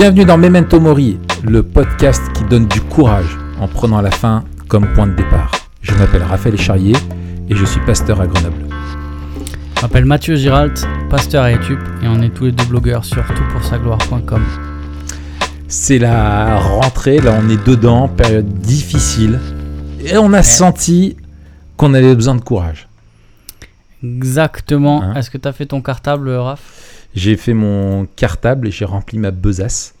Bienvenue dans Memento Mori, le podcast qui donne du courage en prenant la fin comme point de départ. Je m'appelle Raphaël Charrier et je suis pasteur à Grenoble. Je m'appelle Mathieu Giralt, pasteur à YouTube et on est tous les deux blogueurs sur toutpoursagloire.com. C'est la rentrée, là on est dedans, période difficile et on a senti qu'on avait besoin de courage. Exactement. Hein Est-ce que tu as fait ton cartable, Raph? J'ai fait mon cartable et j'ai rempli ma besace.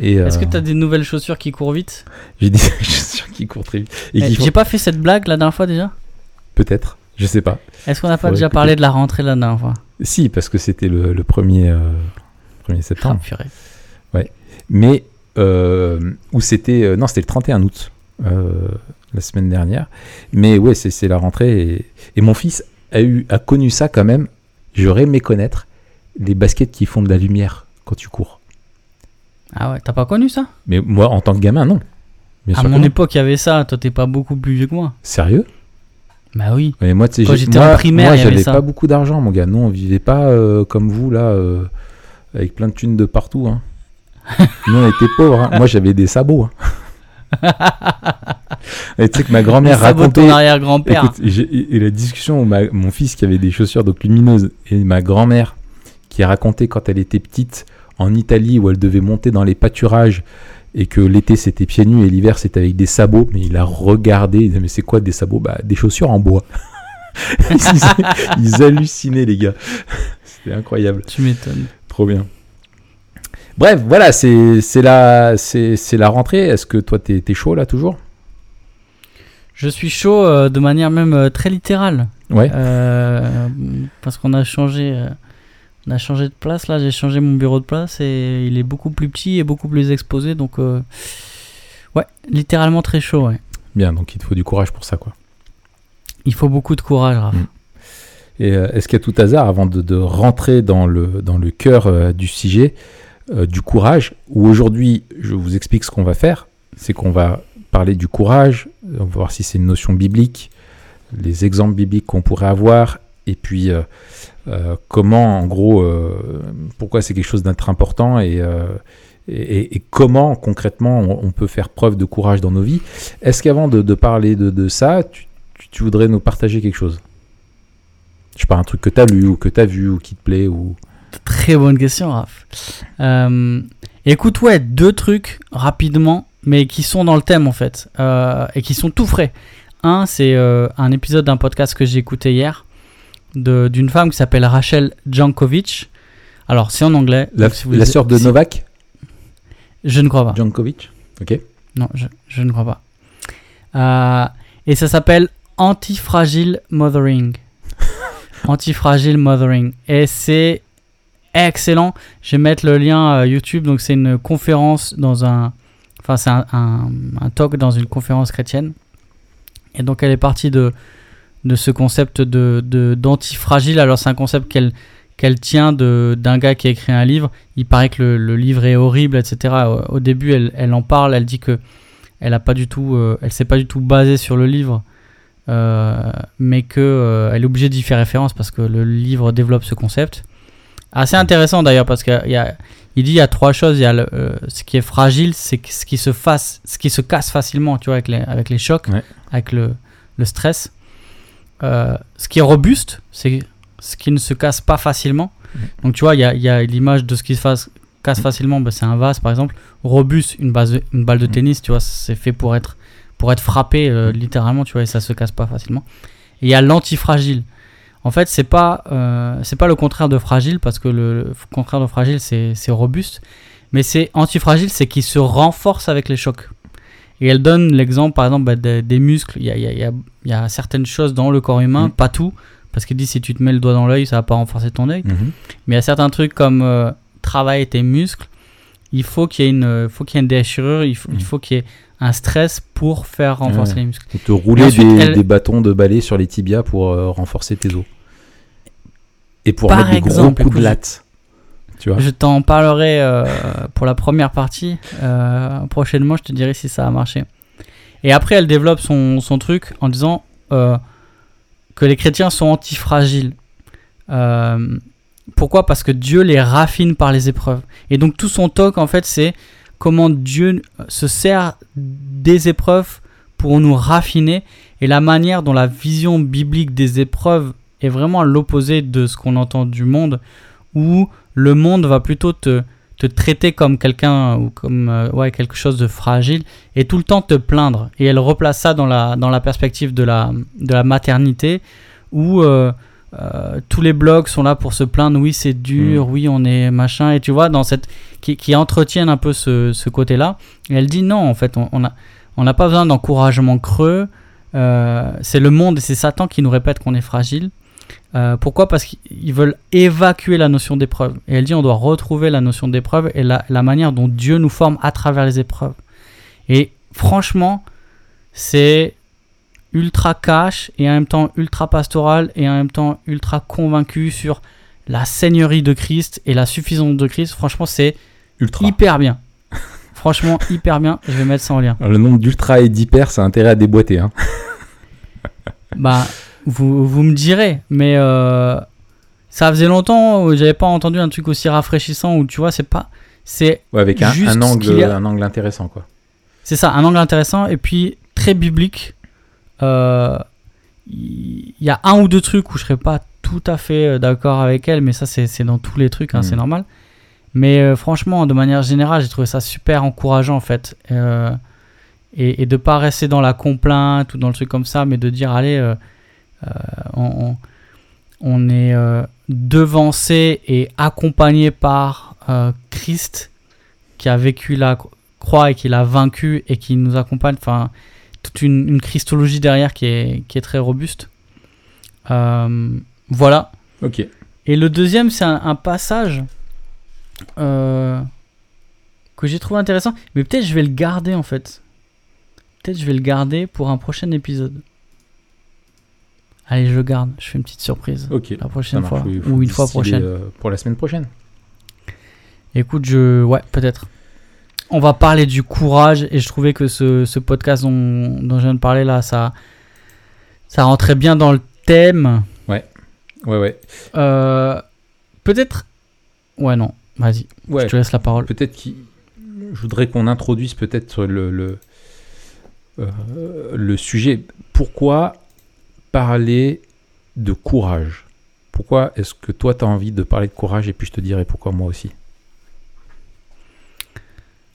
Est-ce que euh, tu as des nouvelles chaussures qui courent vite j'ai des chaussures qui courent très vite et Eh, font J'ai pas fait cette blague la dernière fois déjà peut-être, je sais pas. Est-ce qu'on n'a pas déjà écouter. parlé de la rentrée la dernière fois? Si, parce que c'était le, le 1er, euh, 1er Ah, septembre. purée. Mais, euh, où c'était. euh, non, c'était le 31 août, la semaine dernière. Mais ouais, c'est c'est la rentrée. Et, et mon fils a, eu, a connu ça quand même. J'aurais aimé connaître les baskets qui font de la lumière quand tu cours. Ah ouais, t'as pas connu ça? Mais moi, en tant que gamin, non. Bien À sûr que mon non. époque, il y avait ça. Toi, t'es pas beaucoup plus vieux que moi. Sérieux? Bah oui. Mais moi, tu sais, Quand j'ai- j'étais moi- en primaire, moi, il y avait j'avais ça. pas beaucoup d'argent, mon gars. Nous, on vivait pas euh, comme vous, là, euh, avec plein de thunes de partout. hein. Nous, on était pauvres. hein. Moi, j'avais des sabots. hein. Et tu sais que ma grand-mère de ton racontait. arrière-grand-père. Écoute, j'ai- et la discussion où ma- mon fils qui avait des chaussures donc lumineuses et ma grand-mère qui a raconté quand elle était petite en Italie où elle devait monter dans les pâturages et que l'été c'était pieds nus et l'hiver c'était avec des sabots, mais il a regardé, il disait mais c'est quoi des sabots? Bah des chaussures en bois. ils, ils hallucinaient les gars. C'était incroyable, Tu m'étonnes. trop bien. Bref, voilà, c'est la, c'est c'est la rentrée. Est-ce que toi t'es t'es chaud là toujours? Je suis chaud euh, de manière même euh, très littérale. Ouais. Euh, parce qu'on a changé, on a changé de place là. J'ai changé mon bureau de place et il est beaucoup plus petit et beaucoup plus exposé. Donc, euh, ouais, littéralement très chaud. Ouais. Bien, donc il te faut du courage pour ça quoi. Il faut beaucoup de courage, Raph. Mm. Et euh, est-ce qu'à tout hasard, avant de, de rentrer dans le, dans le cœur euh, du sujet, euh, du courage, où aujourd'hui, je vous explique ce qu'on va faire, c'est qu'on va parler du courage, on va voir si c'est une notion biblique, les exemples bibliques qu'on pourrait avoir, et puis euh, euh, comment, en gros, euh, pourquoi c'est quelque chose d'être important et, euh, comment concrètement on, peut faire preuve de courage dans nos vies. Est-ce qu'avant de, parler de, ça, tu, tu- tu voudrais nous partager quelque chose? Je sais pas, un truc que t'as lu ou que t'as vu ou qui te plaît ou. Très bonne question, Raph. Écoute, ouais, deux trucs rapidement, mais qui sont dans le thème en fait, et qui sont tout frais. Un, c'est un épisode d'un podcast que j'ai écouté hier d'une femme qui s'appelle Rachel Jankovic. Alors, c'est en anglais. La, si vous- la sœur de si- Novak, Je ne crois pas. Djankovic. Ok. Non, je, je ne crois pas. Euh, et ça s'appelle Antifragile Mothering. Antifragile Mothering. Et c'est excellent. Je vais mettre le lien euh, YouTube. Donc, c'est une conférence dans un. Enfin, c'est un, un- un talk dans une conférence chrétienne. Et donc, elle est partie de, de ce concept de, de- d'antifragile. Alors, c'est un concept qu'elle qu'elle tient de, d'un gars qui a écrit un livre. Il paraît que le, le livre est horrible, etc. Au, au début, elle, elle en parle. Elle dit que elle a pas du tout, euh, elle s'est pas du tout basée sur le livre, euh, mais que euh, elle est obligée d'y faire référence parce que le livre développe ce concept. Assez intéressant d'ailleurs parce qu'il y a, il dit il y a trois choses. Il y a le, ce qui est fragile, c'est ce qui se fasse, ce qui se casse facilement, tu vois, avec les, avec les chocs, Ouais. avec le, le stress. Euh, ce qui est robuste, c'est ce qui ne se casse pas facilement. Donc tu vois, il y a, il y a l'image de ce qui se fasse, casse facilement, bah, c'est un vase par exemple. Robuste, une, base de- une balle de Mhm. tennis, tu vois, c'est fait pour être, pour être frappé euh, littéralement, tu vois, et ça se casse pas facilement. Et il y a l'antifragile. En fait, c'est pas, euh, c'est pas le contraire de fragile, parce que le, le contraire de fragile, c'est c'est robuste. Mais c'est antifragile, c'est qu'il se renforce avec les chocs. Et elle donne l'exemple, par exemple, bah, des, des muscles. Il y a, il y a- il y a- il y a certaines choses dans le corps humain, Mhm. pas tout, parce qu'il dit si tu te mets le doigt dans l'œil, ça va pas renforcer ton œil. Mhm. Mais il y a certains trucs comme euh, travailler tes muscles, il faut qu'il y ait une, euh, faut qu'il y ait une déchirure, il faut, il faut qu'il y ait un stress pour faire renforcer les muscles. Et te rouler Et ensuite, des, elle- des bâtons de balai sur les tibias pour euh, renforcer tes os. Et pour Par mettre des exemple, gros coups de latte. Je t'en parlerai euh, pour la première partie. Euh, prochainement, je te dirai si ça a marché. Et après, elle développe son, truc en disant euh, que les chrétiens sont antifragiles. Pourquoi? Parce que Dieu les raffine par les épreuves. Et donc tout son talk, en fait, c'est comment Dieu se sert des épreuves pour nous raffiner et la manière dont la vision biblique des épreuves est vraiment l'opposé de ce qu'on entend du monde, où le monde va plutôt te, te traiter comme quelqu'un ou comme euh, ouais, quelque chose de fragile et tout le temps te plaindre. Et elle replace ça dans la, dans la perspective de la, de la maternité où euh, euh, tous les blogs sont là pour se plaindre. Oui, c'est dur, oui, on est machin. Et tu vois, dans cette, qui, qui entretiennent un peu ce, ce côté-là. Et elle dit non, en fait, on n'a on pas besoin d'encouragement creux. c'est le monde et c'est Satan qui nous répète qu'on est fragile. Euh, pourquoi? Parce qu'ils veulent évacuer la notion d'épreuve. Et elle dit on doit retrouver la notion d'épreuve et la, la, manière dont Dieu nous forme à travers les épreuves. Et franchement, c'est ultra cash et en même temps ultra pastoral et en même temps ultra convaincu sur la seigneurie de Christ et la suffisance de Christ. Franchement, c'est hyper bien. Franchement, hyper bien. Je vais mettre ça en lien. le nombre d'ultra et d'hyper, ça a intérêt à déboîter. Hein. bah, vous, vous me direz, mais euh, ça faisait longtemps où j'avais pas entendu un truc aussi rafraîchissant où tu vois, c'est pas. C'est ouais, avec un, un angle, un angle intéressant, quoi. C'est ça, un angle intéressant et puis très biblique. Il euh, y a un ou deux trucs où je serais pas tout à fait euh, d'accord avec elle, mais ça, c'est dans tous les trucs, hein, mm. c'est normal. Mais franchement, de manière générale, j'ai trouvé ça super encourageant en fait. et, et de pas rester dans la complainte ou dans le truc comme ça, mais de dire allez, euh, on, est euh, devancé et accompagné par euh, Christ qui a vécu la croix et qui l'a vaincu et qui nous accompagne. Enfin, toute une, christologie derrière qui est, qui est très robuste. voilà. Ok. Et le deuxième, c'est un, passage que j'ai trouvé intéressant, mais peut-être je vais le garder en fait. Peut-être je vais le garder pour un prochain épisode. Allez, je le garde. Je fais une petite surprise. Ok. La prochaine fois. Ou une fois prochaine. Euh, pour la semaine prochaine. Écoute, je. Ouais, peut-être. On va parler du courage et je trouvais que ce, ce podcast dont, dont, je viens de parler là, ça, ça rentrait bien dans le thème. Ouais. Ouais, ouais. Euh, peut-être. Ouais, non. Vas-y. Ouais. Je te laisse la parole. Peut-être qu'il. Je voudrais qu'on introduise peut-être le, le, euh, le sujet. Pourquoi parler de courage. Pourquoi est-ce que toi, tu as envie de parler de courage et puis je te dirai pourquoi moi aussi?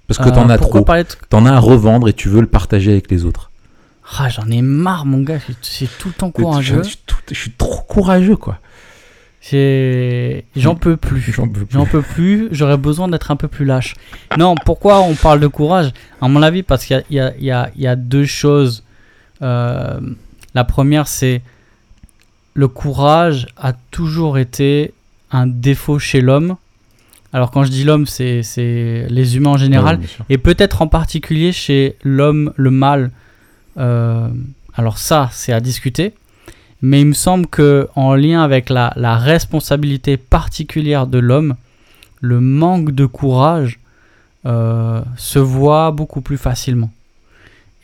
Parce que tu en euh, as trop. Tu en as à revendre et tu veux le partager avec les autres. Ah, j'en ai marre, mon gars. C'est tout le temps courageux. Je, suis trop courageux, quoi. J'en peux plus. J'en peux plus. J'aurais besoin d'être un peu plus lâche. Non, pourquoi on parle de courage? À mon avis, parce qu'il y, y, y, a deux choses. Euh, la première, c'est le courage a toujours été un défaut chez l'homme. Alors quand je dis l'homme, c'est les humains en général, et peut-être en particulier chez l'homme, le mâle. Euh, alors ça, c'est à discuter. Mais il me semble que en lien avec la, responsabilité particulière de l'homme, le manque de courage euh, se voit beaucoup plus facilement.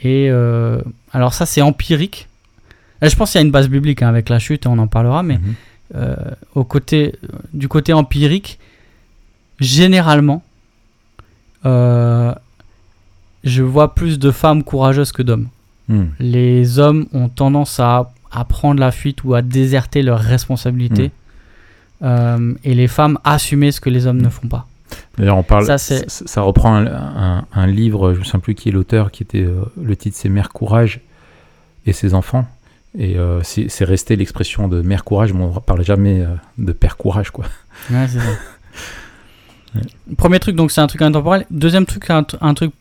Et euh, alors ça, c'est empirique. Euh, je pense qu'il y a une base biblique hein, avec la chute, et on en parlera, mais mhm. euh, au côté, du côté empirique, généralement, euh, je vois plus de femmes courageuses que d'hommes. Hmm. Les hommes ont tendance à, à, prendre la fuite ou à déserter leurs responsabilités, hmm. et les femmes assumer ce que les hommes ne font pas. D'ailleurs, on parle. Ça, ça reprend un, un, livre, je ne sais plus qui est l'auteur, qui était le titre, c'est Mère Courage et ses enfants. Et euh, c'est resté l'expression de mère courage, mais on ne parle jamais euh, de père courage, quoi. Ouais, c'est ça. Premier truc, donc c'est un truc intemporel. Deuxième truc, un, un truc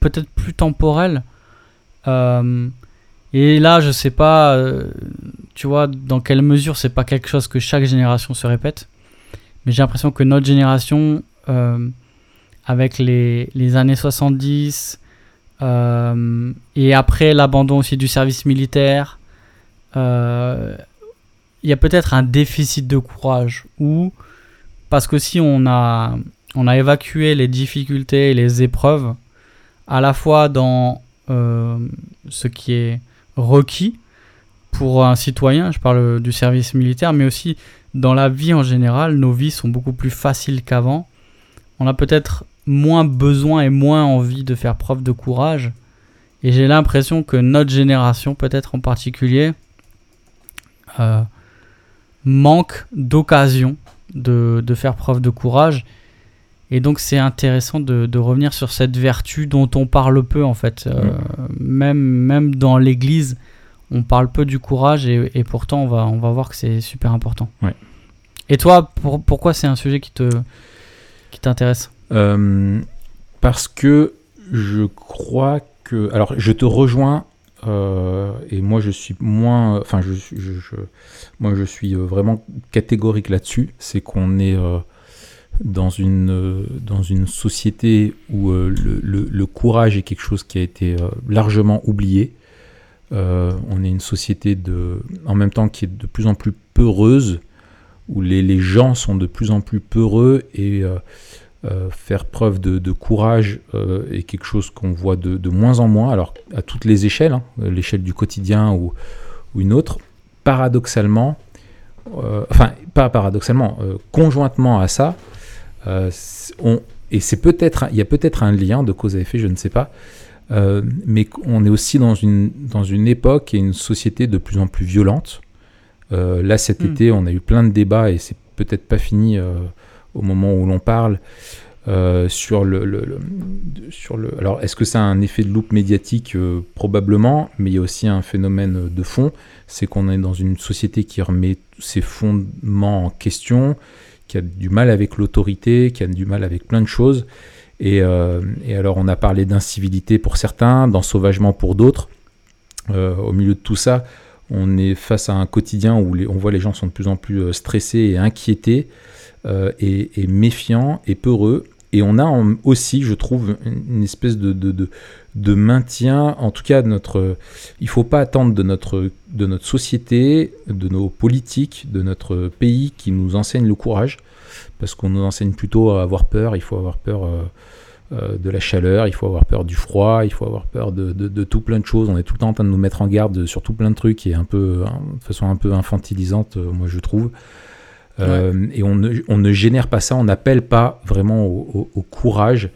peut-être plus temporel. Euh, et là, je sais pas, tu vois, dans quelle mesure c'est pas quelque chose que chaque génération se répète. Mais j'ai l'impression que notre génération, avec les, les, années 70, et après l'abandon aussi du service militaire, il y a peut-être un déficit de courage ou parce que si on a, on a évacué les difficultés et les épreuves, à la fois dans euh, ce qui est requis pour un citoyen, je parle du service militaire, mais aussi dans la vie en général, nos vies sont beaucoup plus faciles qu'avant. On a peut-être moins besoin et moins envie de faire preuve de courage. Et j'ai l'impression que notre génération, peut-être en particulier, euh, manque d'occasion de, de, faire preuve de courage. Et donc c'est intéressant de, de, revenir sur cette vertu dont on parle peu en fait. Euh, même, même dans l'Église, on parle peu du courage et, et, pourtant on va, on va voir que c'est super important. Ouais. Et toi, pour, pourquoi c'est un sujet qui te qui t'intéresse? Euh, Parce que je crois que... Alors je te rejoins euh, et moi je suis moins... Enfin je, je, moi je suis vraiment catégorique là-dessus. C'est qu'on est... Euh, dans une, dans une société où euh, le, le, courage est quelque chose qui a été euh, largement oublié. Euh, on est une société de, en même temps qui est de plus en plus peureuse, où les, les gens sont de plus en plus peureux et faire preuve de, de courage est quelque chose qu'on voit de, de, moins en moins, alors à toutes les échelles, hein, l'échelle du quotidien ou, ou, une autre. Paradoxalement, enfin pas paradoxalement, conjointement à ça, euh, on, et c'est peut-être, il y a peut-être un lien de cause à effet, je ne sais pas, euh, mais on est aussi dans une, dans une époque et une société de plus en plus violente. Euh, là, cet mm. été, on a eu plein de débats et c'est peut-être pas fini euh, au moment où l'on parle. Euh, sur le, alors est-ce que ça a un effet de loupe médiatique? Probablement mais il y a aussi un phénomène de fond c'est qu'on est dans une société qui remet ses fondements en question qui a du mal avec l'autorité, qui a du mal avec plein de choses. Et, euh, alors on a parlé d'incivilité pour certains, d'ensauvagement pour d'autres. Euh, au milieu de tout ça, on est face à un quotidien où on voit les gens sont de plus en plus euh, stressés et inquiétés euh, et, méfiants et peureux. Et on a aussi, je trouve, une espèce de, de, maintien, en tout cas, de notre. Il ne faut pas attendre de notre, de notre société, de nos politiques, de notre pays qui nous enseignent le courage, parce qu'on nous enseigne plutôt à avoir peur. Il faut avoir peur euh, euh, de la chaleur, il faut avoir peur du froid, il faut avoir peur de, tout plein de choses. On est tout le temps en train de nous mettre en garde sur tout plein de trucs et un peu, de façon un peu infantilisante, moi je trouve. Euh, ouais. et on ne, on ne, génère pas ça, on n'appelle pas vraiment au, au, au courage.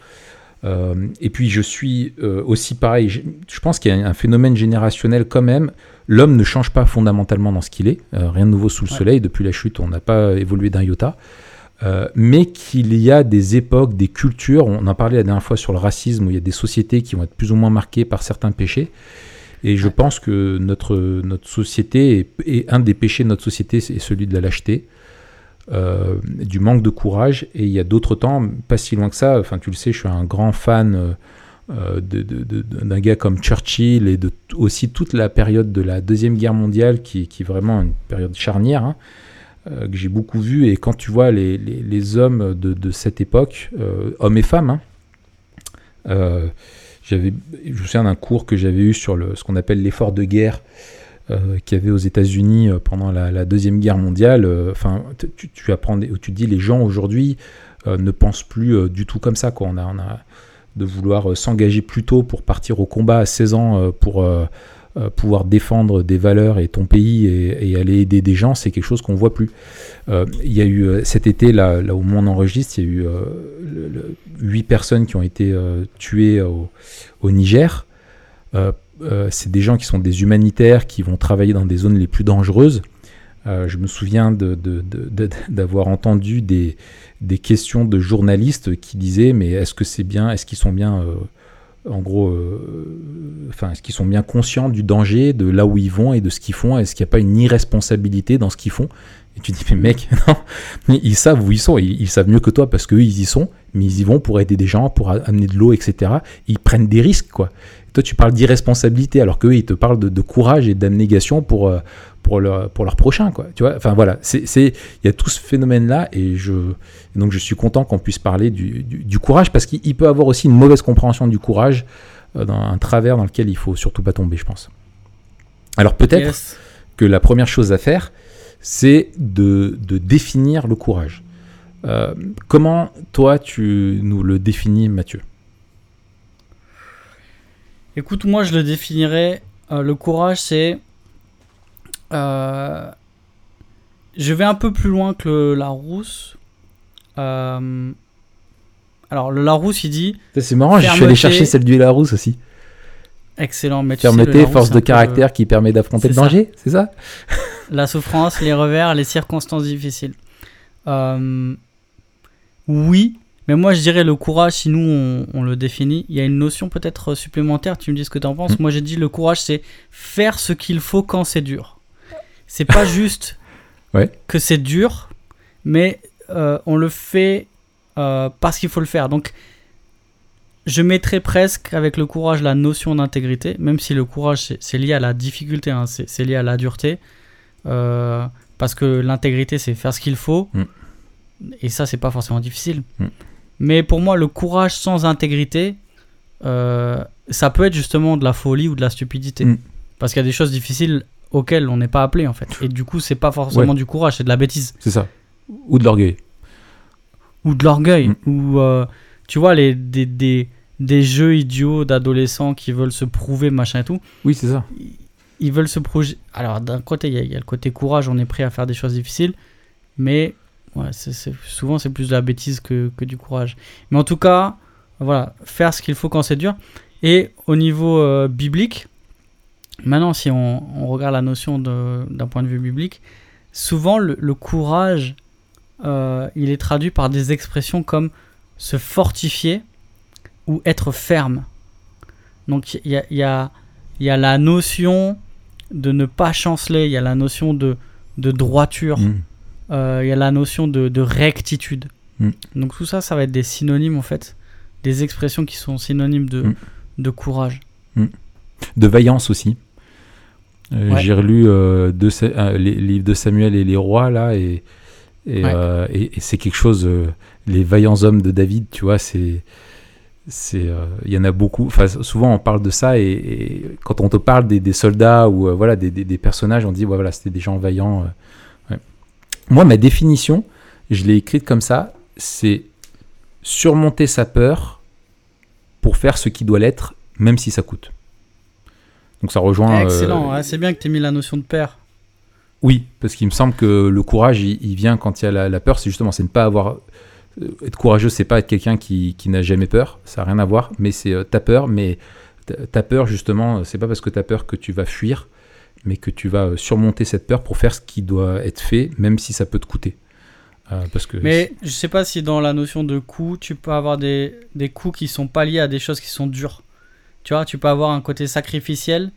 Euh, et puis je suis euh, aussi pareil, je, je pense qu'il y a un phénomène générationnel quand même. L'homme ne change pas fondamentalement dans ce qu'il est, rien de nouveau sous le ouais. soleil. Depuis la chute, on n'a pas évolué d'un iota. mais qu'il y a des époques, des cultures, on en parlait la dernière fois sur le racisme, où il y a des sociétés qui vont être plus ou moins marquées par certains péchés. Et je pense que notre, notre société, est, est un des péchés de notre société, c'est celui de la lâcheté. Euh, du manque de courage. Et il y a d'autres temps, pas si loin que ça, enfin tu le sais, je suis un grand fan euh, d'un de, de, gars comme Churchill et de aussi toute la période de la Deuxième Guerre mondiale qui, est vraiment une période charnière. Hein, euh, que j'ai beaucoup vu et quand tu vois les, les, hommes de, cette époque, euh, hommes et femmes, hein, euh, j'avais, je me souviens d'un cours que j'avais eu sur le, ce qu'on appelle l'effort de guerre, euh, qu'il y avait aux États-Unis euh, pendant la, Deuxième Guerre mondiale. Euh, enfin, tu, tu, apprends, tu dis les gens aujourd'hui ne pensent plus du tout comme ça. Quoi. A, de vouloir s'engager plus tôt pour partir au combat à 16 ans pour pouvoir défendre des valeurs et ton pays et, aller aider des gens, c'est quelque chose qu'on voit plus. Il y a eu cet été, là, où on enregistre, il y a eu 8 personnes qui ont été tuées au Niger. Euh, c'est des gens qui sont des humanitaires qui vont travailler dans des zones les plus dangereuses. Euh, je me souviens d'avoir entendu des, questions de journalistes qui disaient mais est-ce que c'est bien, est-ce qu'ils sont bien, euh, en gros, est-ce qu'ils sont bien conscients du danger, de là où ils vont et de ce qu'ils font? Est-ce qu'il n'y a pas une irresponsabilité dans ce qu'ils font? Et tu dis mais mec, ils savent où ils sont, ils, ils savent mieux que toi parce qu'eux ils y sont, mais ils y vont pour aider des gens, pour amener de l'eau, etc. Ils prennent des risques quoi. Toi, tu parles d'irresponsabilité, alors qu'eux, ils te parlent de, de courage et d'abnégation pour, euh, pour, leur, pour leur prochain, quoi. Tu vois enfin, voilà, c'est, il y a tout ce phénomène-là, et je, donc je suis content qu'on puisse parler du, du, du courage, parce qu'il peut avoir aussi une mauvaise compréhension du courage, euh, dans un travers dans lequel il faut surtout pas tomber, je pense. Alors peut-être yes. que la première chose à faire, c'est de, de définir le courage. Euh, comment toi tu nous le définis, Mathieu? Écoute, moi je le définirais. Euh, le courage, c'est. Euh, je vais un peu plus loin que le Larousse. Euh, alors, le Larousse, il dit C'est marrant, je suis allé chercher celle du Larousse aussi. excellent, mais tu sais, le Fermeté, force de peu, caractère qui permet d'affronter le danger, c'est ça? La souffrance, les revers, les circonstances difficiles. Oui, mais moi je dirais le courage, si nous on, on le définit, il y a une notion peut-être supplémentaire, tu me dis ce que tu en penses. Mm. Moi j'ai dit le courage c'est faire ce qu'il faut quand c'est dur. C'est pas juste Ouais. que c'est dur, mais euh, on le fait euh, parce qu'il faut le faire. Donc je mettrais presque avec le courage la notion d'intégrité, même si le courage c'est- lié à la difficulté, hein, c'est c'est lié à la dureté. Euh, parce que l'intégrité c'est faire ce qu'il faut, Mm. et ça c'est pas forcément difficile. Mm. Mais pour moi, le courage sans intégrité, euh, ça peut être justement de la folie ou de la stupidité. Mm. Parce qu'il y a des choses difficiles auxquelles on n'est pas appelé en fait. Et du coup, c'est pas forcément Ouais. du courage, c'est de la bêtise. C'est ça. Ou de l'orgueil. Ou de l'orgueil. Mm. Ou, euh, tu vois, les, des, des, des jeux idiots d'adolescents qui veulent se prouver, machin et tout. Oui, c'est ça. Ils veulent se projeter. Alors, d'un côté, il y, y a le côté courage, on est prêt à faire des choses difficiles. Mais ouais, souvent, c'est plus de la bêtise que, que du courage. Mais en tout cas, voilà, faire ce qu'il faut quand c'est dur. Et au niveau euh, biblique, maintenant, si on, regarde la notion d'un point de vue biblique, souvent le, courage, euh, il est traduit par des expressions comme se fortifier ou être ferme. Donc il y a, y a- y a la notion de ne pas chanceler, il y a la notion de, de droiture, Mm. euh, il y a la notion de, de rectitude. Mm. Donc tout ça, ça va être des synonymes en fait, des expressions qui sont synonymes de, Mm. de courage. De vaillance aussi. Euh, Ouais. J'ai relu euh, les livres de Samuel et les rois là et et, Ouais. et- et c'est quelque chose. les vaillants hommes de David, tu vois, c'est il y en a beaucoup. Enfin, souvent on parle de ça et, quand on te parle des, des soldats ou voilà des, des- des personnages, on dit ouais, voilà c'était des gens vaillants. Euh. Moi, ma définition, je l'ai écrite comme ça, c'est surmonter sa peur pour faire ce qui doit l'être, même si ça coûte. Donc ça rejoint. euh, Excellent, ouais, c'est bien que tu aies mis la notion de père. oui, parce qu'il me semble que le courage, il, il vient quand il y a la, la peur. C'est justement, c'est ne pas avoir. euh, Être courageux, c'est pas être quelqu'un qui, qui n'a jamais peur. Ça n'a rien à voir. Mais c'est euh, ta peur. Mais ta- ta peur, justement, euh, c'est pas parce que tu as peur que tu vas fuir, mais que tu vas euh, surmonter cette peur pour faire ce qui doit être fait, même si ça peut te coûter. Euh, parce que Mais je sais pas si dans la notion de coup, tu peux avoir des, des coups qui sont pas liés à des choses qui sont dures. Tu vois, tu peux avoir un côté sacrificiel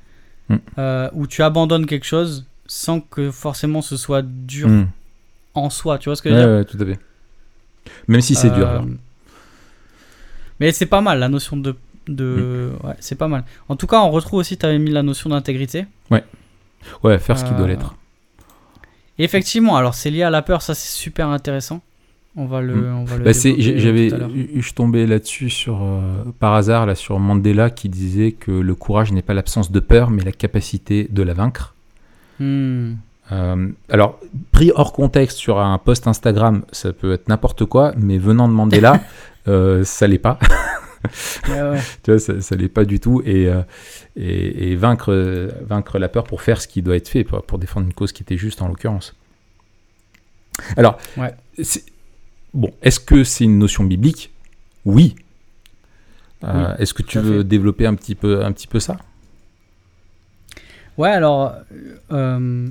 Mm. euh, où tu abandonnes quelque chose sans que forcément ce soit dur Hmm. en soi. Tu vois ce que je veux Ouais, dire ouais, tout à fait. Même si c'est dur. Alors. Mais c'est pas mal la notion de. de... Mm. Ouais, c'est pas mal. En tout cas, on retrouve aussi, tu avais mis la notion d'intégrité. Ouais, faire ce qui doit euh, l'être. Effectivement, alors c'est lié à la peur, ça c'est super intéressant. On va le, Mm. on va le Bah, euh, j'avais, l'heure. je tombé là-dessus sur euh, par hasard là sur Mandela qui disait que le courage n'est pas l'absence de peur, mais la capacité de la vaincre. Hmm. Euh, alors, pris hors contexte sur un post Instagram, ça peut être n'importe quoi, mais venant de Mandela, euh, ça l'est pas. Ouais. tu vois, ça, ça l'est pas du tout. Et, euh, et, et vaincre, vaincre la peur pour faire ce qui doit être fait, pour, pour défendre une cause qui était juste en l'occurrence. Alors, Ouais. c'est- bon, est-ce que c'est une notion biblique? Oui. Euh, est-ce que tu veux fait. développer un petit peu, un petit peu ça? Ouais, alors, euh,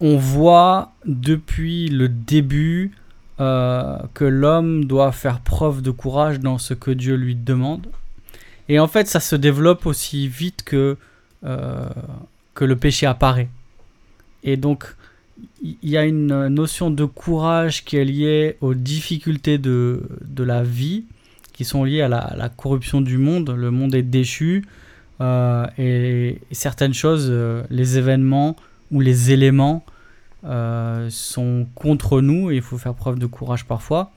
on voit depuis le début euh, que l'homme doit faire preuve de courage dans ce que Dieu lui demande. Et en fait, ça se développe aussi vite que, euh, que le péché apparaît. Et donc, il y a une notion de courage qui est liée aux difficultés de, de la vie, qui sont liées à la, corruption du monde. Le monde est déchu. Euh, et, certaines choses, les événements ou les éléments euh, sont contre nous et il faut faire preuve de courage parfois,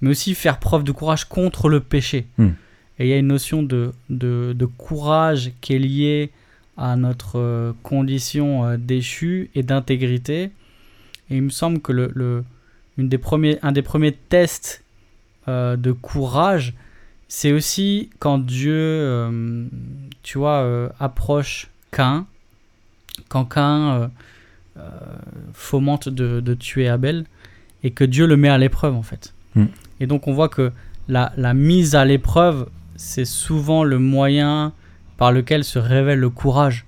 mais aussi faire preuve de courage contre le péché. Hmm. Et il y a une notion de, de, de courage qui est liée à notre euh, condition euh, déchue et d'intégrité. Et il me semble que le, le- une des premiers, un des premiers tests euh, de courage, c'est aussi quand Dieu, euh, tu vois, euh, approche Cain quand Cain fomente de, de tuer Abel et que Dieu le met à l'épreuve en fait. Mm. Et donc on voit que la, la mise à l'épreuve, c'est souvent le moyen par lequel se révèle le courage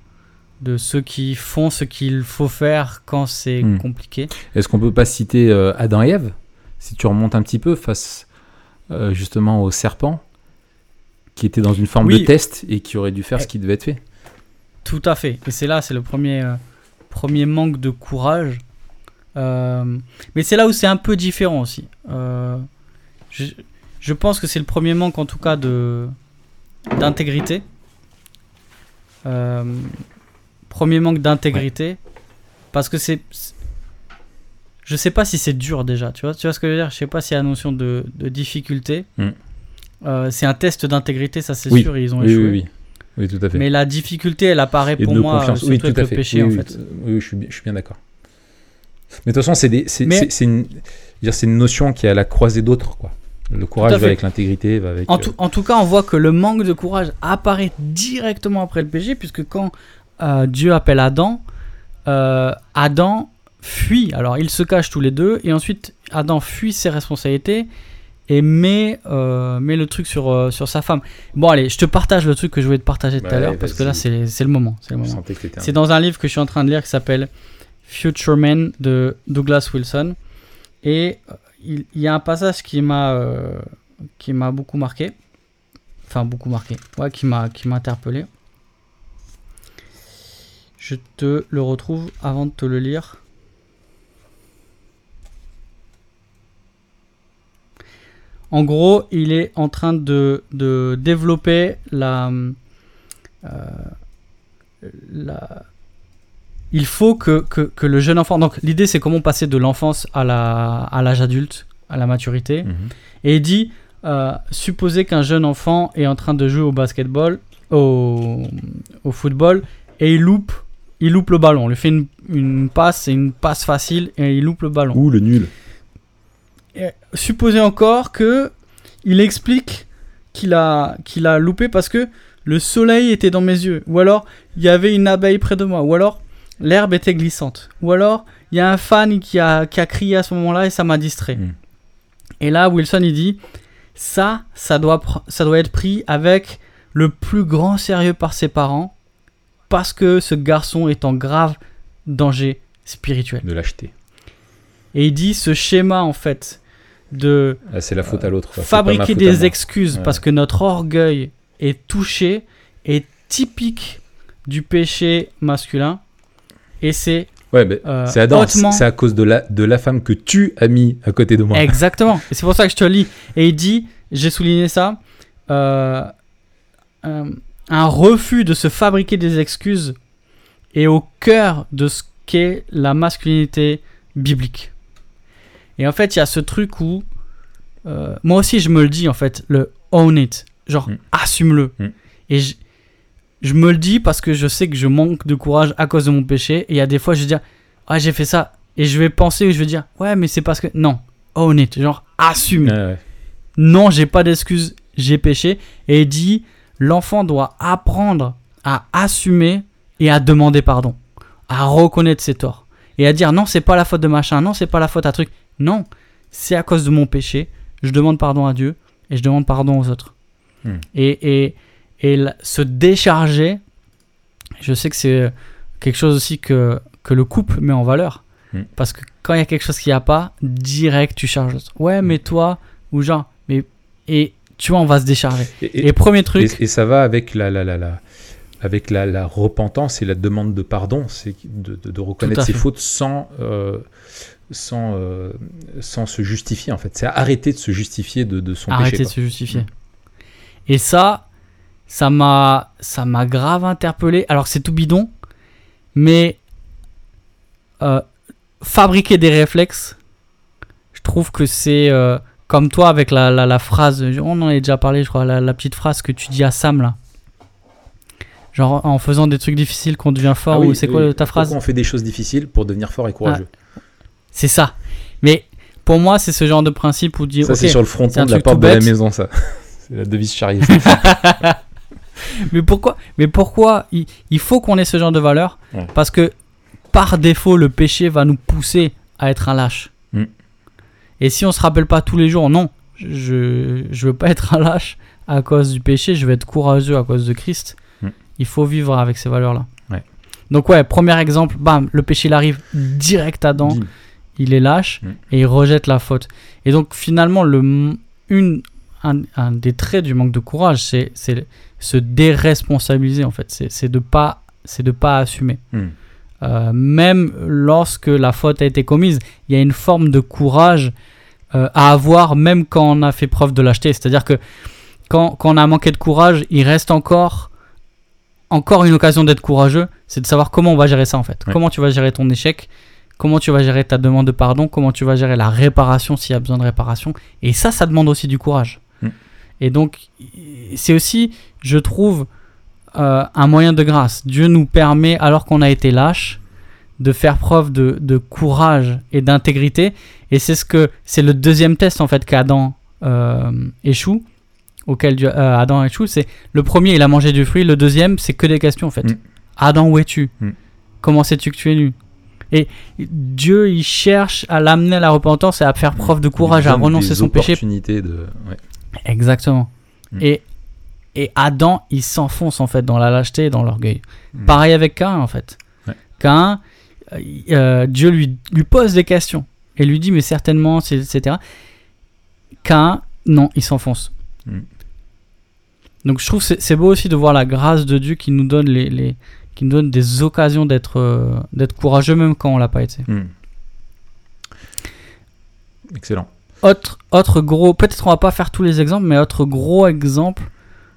de ceux qui font ce qu'il faut faire quand c'est Mm. compliqué. Est-ce qu'on peut pas citer euh, Adam et Ève? Si tu remontes un petit peu face euh, justement au serpent, qui était dans une forme Oui. de test et qui aurait dû faire ce qui devait être fait. Tout à fait. Et c'est là, c'est le premier, euh, premier manque de courage. Euh, mais c'est là où c'est un peu différent aussi. Euh, je, je pense que c'est le premier manque, en tout cas, de d'intégrité. Euh, premier manque d'intégrité. Parce que c'est. Je sais pas si c'est dur déjà, tu vois, tu vois ce que je veux dire? Je sais pas s'il y a la notion de, de difficulté. Mm. Euh, c'est un test d'intégrité, ça c'est Oui. sûr, et ils ont Oui, échoué. oui, oui. Oui, tout à fait. Mais la difficulté, elle apparaît pour moi confiance. surtout Oui, tout avec à le fait. péché oui, en fait. oui, je suis bien, je suis bien d'accord. Mais de toute façon, c'est Mais- une, notion qui est à la croisée d'autres, quoi. Le courage va avec l'intégrité, va avec. En, euh, tout, en tout cas, on voit que le manque de courage apparaît directement après le péché, puisque quand euh, Dieu appelle Adam, euh, Adam fuit. Alors, ils se cachent tous les deux, et ensuite, Adam fuit ses responsabilités et met, euh, met le truc sur, euh, sur sa femme. Bon, allez, je te partage le truc que je voulais te partager tout à l'heure, parce que là, c'est le moment. C'est dans un livre que je suis en train de lire qui s'appelle Future Man de Douglas Wilson. Et euh, il, il y a un passage qui m'a euh, qui m'a beaucoup marqué. Enfin, beaucoup marqué. Ouais, qui m'a interpellé. Je te le retrouve avant de te le lire. En gros, il est en train de, de développer la, euh, la- il faut que, que, que le jeune enfant. Donc, l'idée, c'est comment passer de l'enfance à la- à l'âge adulte, à la maturité. Mhm. Et il dit euh, supposez qu'un jeune enfant est en train de jouer au basketball, au, au football, et il loupe, il loupe le ballon. On lui fait une, une passe, c'est une passe facile, et il loupe le ballon. Ou le nul. Et supposez encore que il explique qu'il a, qu'il a loupé parce que le soleil était dans mes yeux, ou alors il y avait une abeille près de moi, ou alors l'herbe était glissante, ou alors il y a un fan qui a, qui a crié à ce moment-là et ça m'a distrait. Mm. Et là, Wilson il dit ça, ça doit, ça doit être pris avec le plus grand sérieux par ses parents parce que ce garçon est en grave danger spirituel. De l'acheter. Et il dit ce schéma en fait de Ah, c'est la faute à l'autre. fabriquer des excuses Ouais. parce que notre orgueil est touché est typique du péché masculin et c'est Ouais, mais euh, c'est C'est à cause de la, de la femme que tu as mis à côté de moi. exactement et c'est pour ça que je te lis et il dit j'ai souligné ça euh, un, un refus de se fabriquer des excuses est au cœur de ce qu'est la masculinité biblique et en fait il y a ce truc où euh, moi aussi je me le dis en fait le own it genre Mm. assume-le Mm. et je, je me le dis parce que je sais que je manque de courage à cause de mon péché et il y a des fois je vais dire ah j'ai fait ça et je vais penser ou je vais dire ouais mais c'est parce que non own it genre assume ouais. non, j'ai pas d'excuse, j'ai péché. Et il dit, l'enfant doit apprendre à assumer et à demander pardon, à reconnaître ses torts et à dire non, c'est pas la faute de machin, non, c'est pas la faute à truc, non, c'est à cause de mon péché. Je demande pardon à Dieu et je demande pardon aux autres. Hmm. Et, et, et la- se décharger, je sais que c'est quelque chose aussi que, que le couple met en valeur. Hmm. Parce que quand il y a quelque chose qui n'y a pas, direct tu charges l'autre. Ouais, mais toi, ou genre, mais. Et tu vois, on va se décharger. Et, Et, premier truc, et- ça va avec la, la, la, la- avec la, la repentance et la demande de pardon, c'est de, de- de reconnaître ses fautes sans, euh, sans, euh, sans se justifier en fait. C'est arrêter de se justifier de, de son arrêtez péché. de se justifier. Et ça, ça m'a, ça m'a grave interpellé. Alors c'est tout bidon, mais euh, fabriquer des réflexes, je trouve que c'est euh, comme toi avec la, la, la phrase, on en a déjà parlé, je crois, la, la petite phrase que tu dis à Sam là. Genre en faisant des trucs difficiles qu'on devient fort, Ah oui, ou c'est quoi ta phrase? Pourquoi on fait des choses difficiles pour devenir fort et courageux? C'est ça. Mais pour moi, c'est ce genre de principe où dire Ça, c'est sur le fronton de la porte de la maison, ça. c'est la devise charrier. mais pourquoi Mais pourquoi il, il faut qu'on ait ce genre de valeur? Ouais. Parce que par défaut, le péché va nous pousser à être un lâche. Mm. Et si on se rappelle pas tous les jours, non, je je veux pas être un lâche à cause du péché, je vais être courageux à cause de Christ. Mm. Il faut vivre avec ces valeurs-là. Ouais. Donc ouais, premier exemple, bam, le péché il arrive direct à Adam. Il est lâche Mm. et il rejette la faute. Et donc finalement, le, une, un, un des traits du manque de courage, c'est, se déresponsabiliser en fait. C'est, de pas, c'est de pas assumer. Hmm. Euh, même lorsque la faute a été commise, il y a une forme de courage euh, à avoir, même quand on a fait preuve de lâcheté. C'est-à-dire que quand, quand on a manqué de courage, il reste encore, encore une occasion d'être courageux. C'est de savoir comment on va gérer ça en fait. Ouais. Comment tu vas gérer ton échec, comment tu vas gérer ta demande de pardon, comment tu vas gérer la réparation s'il y a besoin de réparation? Et ça, ça demande aussi du courage. Mm. Et donc, c'est aussi, je trouve, euh, un moyen de grâce. Dieu nous permet, alors qu'on a été lâche, de faire preuve de, de courage et d'intégrité. Et c'est ce que c'est le deuxième test en fait qu'Adam euh, échoue, auquel Dieu- euh, Adam échoue. C'est le premier, il a mangé du fruit. Le deuxième, c'est que des questions en fait. Mm. Adam, où es-tu? Mm. Comment sais-tu que tu es nu? Et Dieu, il cherche à l'amener à la repentance et à faire preuve de courage, à renoncer des son péché opportunités de. ouais. Exactement. Mm. Et, et Adam, il s'enfonce en fait dans la lâcheté et dans l'orgueil. Mm. Pareil avec Cain en fait. Ouais. Cain, euh, euh, Dieu lui, lui pose des questions et lui dit mais certainement, etc. Cain, non, il s'enfonce. Mm. Donc je trouve c'est c'est beau aussi de voir la grâce de Dieu qui nous donne les, les- qui nous donne des occasions d'être euh, d'être courageux même quand on l'a pas été. Hmm. Excellent. Autre, autre gros, peut-être on va pas faire tous les exemples, mais autre gros exemple,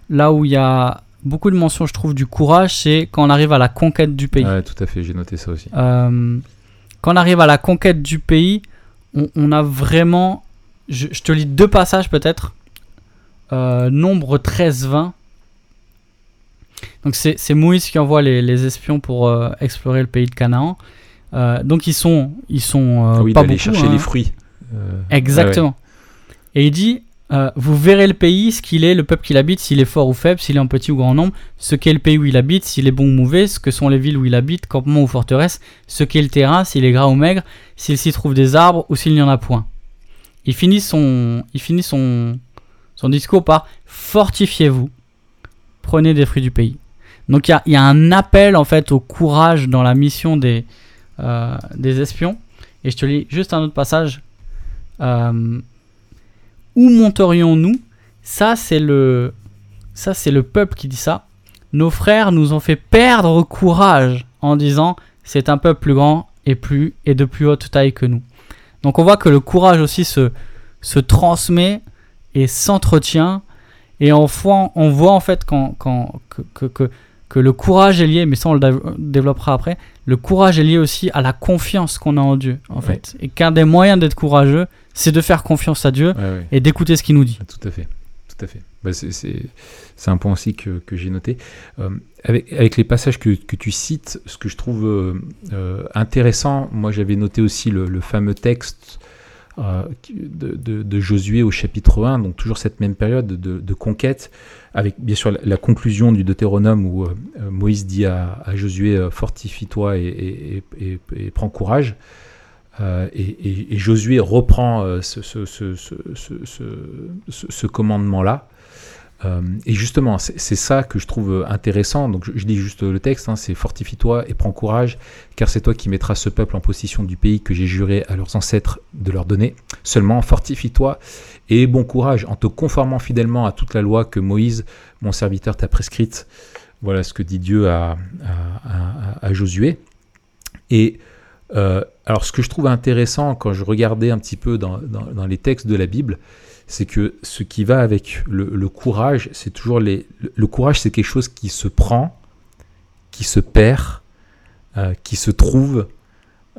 là où il y a beaucoup de mentions, je trouve, du courage, c'est quand on arrive à la conquête du pays. Ouais, tout à fait, j'ai noté ça aussi. Euh, quand on arrive à la conquête du pays, on, on a vraiment. Je, je te lis deux passages peut-être. Euh, nombre 13-20. Donc c'est c'est Moïse qui envoie les, les espions pour euh, explorer le pays de Canaan. Euh, donc ils sont, ils sont euh, Ah oui, pas beaucoup. chercher hein. les fruits. Exactement. Et il dit Vous verrez le pays, ce qu'il est, le peuple qu'il habite, s'il est fort ou faible, s'il est en petit ou grand nombre, ce qu'est le pays où il habite, s'il est bon ou mauvais, ce que sont les villes où il habite, campement ou forteresse, ce qu'est le terrain, s'il est gras ou maigre, s'il s'y trouve des arbres ou s'il n'y en a point. Il finit son, il finit son, son discours par Fortifiez-vous, prenez des fruits du pays. Donc il y a, un appel en fait au courage dans la mission des, euh, des espions. Et je te lis juste un autre passage. Euh, où monterions-nous? Ça, c'est le, le peuple qui dit ça. Nos frères nous ont fait perdre courage en disant c'est un peuple plus grand et plus et de plus haute taille que nous. Donc on voit que le courage aussi se, se transmet et s'entretient et on voit, on voit en fait quand, quand, que, que, le courage est lié, mais ça on le dév- développera après, le courage est lié aussi à la confiance qu'on a en Dieu en Ouais. fait. Et qu'un des moyens d'être courageux, c'est de faire confiance à Dieu ouais, ouais. et d'écouter ce qu'il nous dit. Ah, Tout à fait. Tout à fait. Bah, c'est- un point aussi que, que j'ai noté. Euh, avec, avec les passages que, que tu cites, ce que je trouve euh, euh, intéressant, moi j'avais noté aussi le, le fameux texte euh, de, Josué au chapitre 1, donc toujours cette même période de, conquête, avec bien sûr la, conclusion du Deutéronome où euh, Moïse dit à, Josué euh, Fortifie-toi et, prends courage. Et, Josué reprend ce commandement-là. Euh, et justement, c'est ça que je trouve intéressant. Donc, je, lis juste le texte hein, c'est Fortifie-toi et prends courage, car c'est toi qui mettras ce peuple en possession du pays que j'ai juré à leurs ancêtres de leur donner. Seulement, fortifie-toi et bon courage en te conformant fidèlement à toute la loi que Moïse, mon serviteur, t'a prescrite. Voilà ce que dit Dieu à, Josué. Et euh, alors, ce que je trouve intéressant quand je regardais un petit peu dans les textes de la Bible, c'est que ce qui va avec le, le courage, c'est toujours les. Le, courage, c'est quelque chose qui se prend, qui se perd, euh, qui se trouve,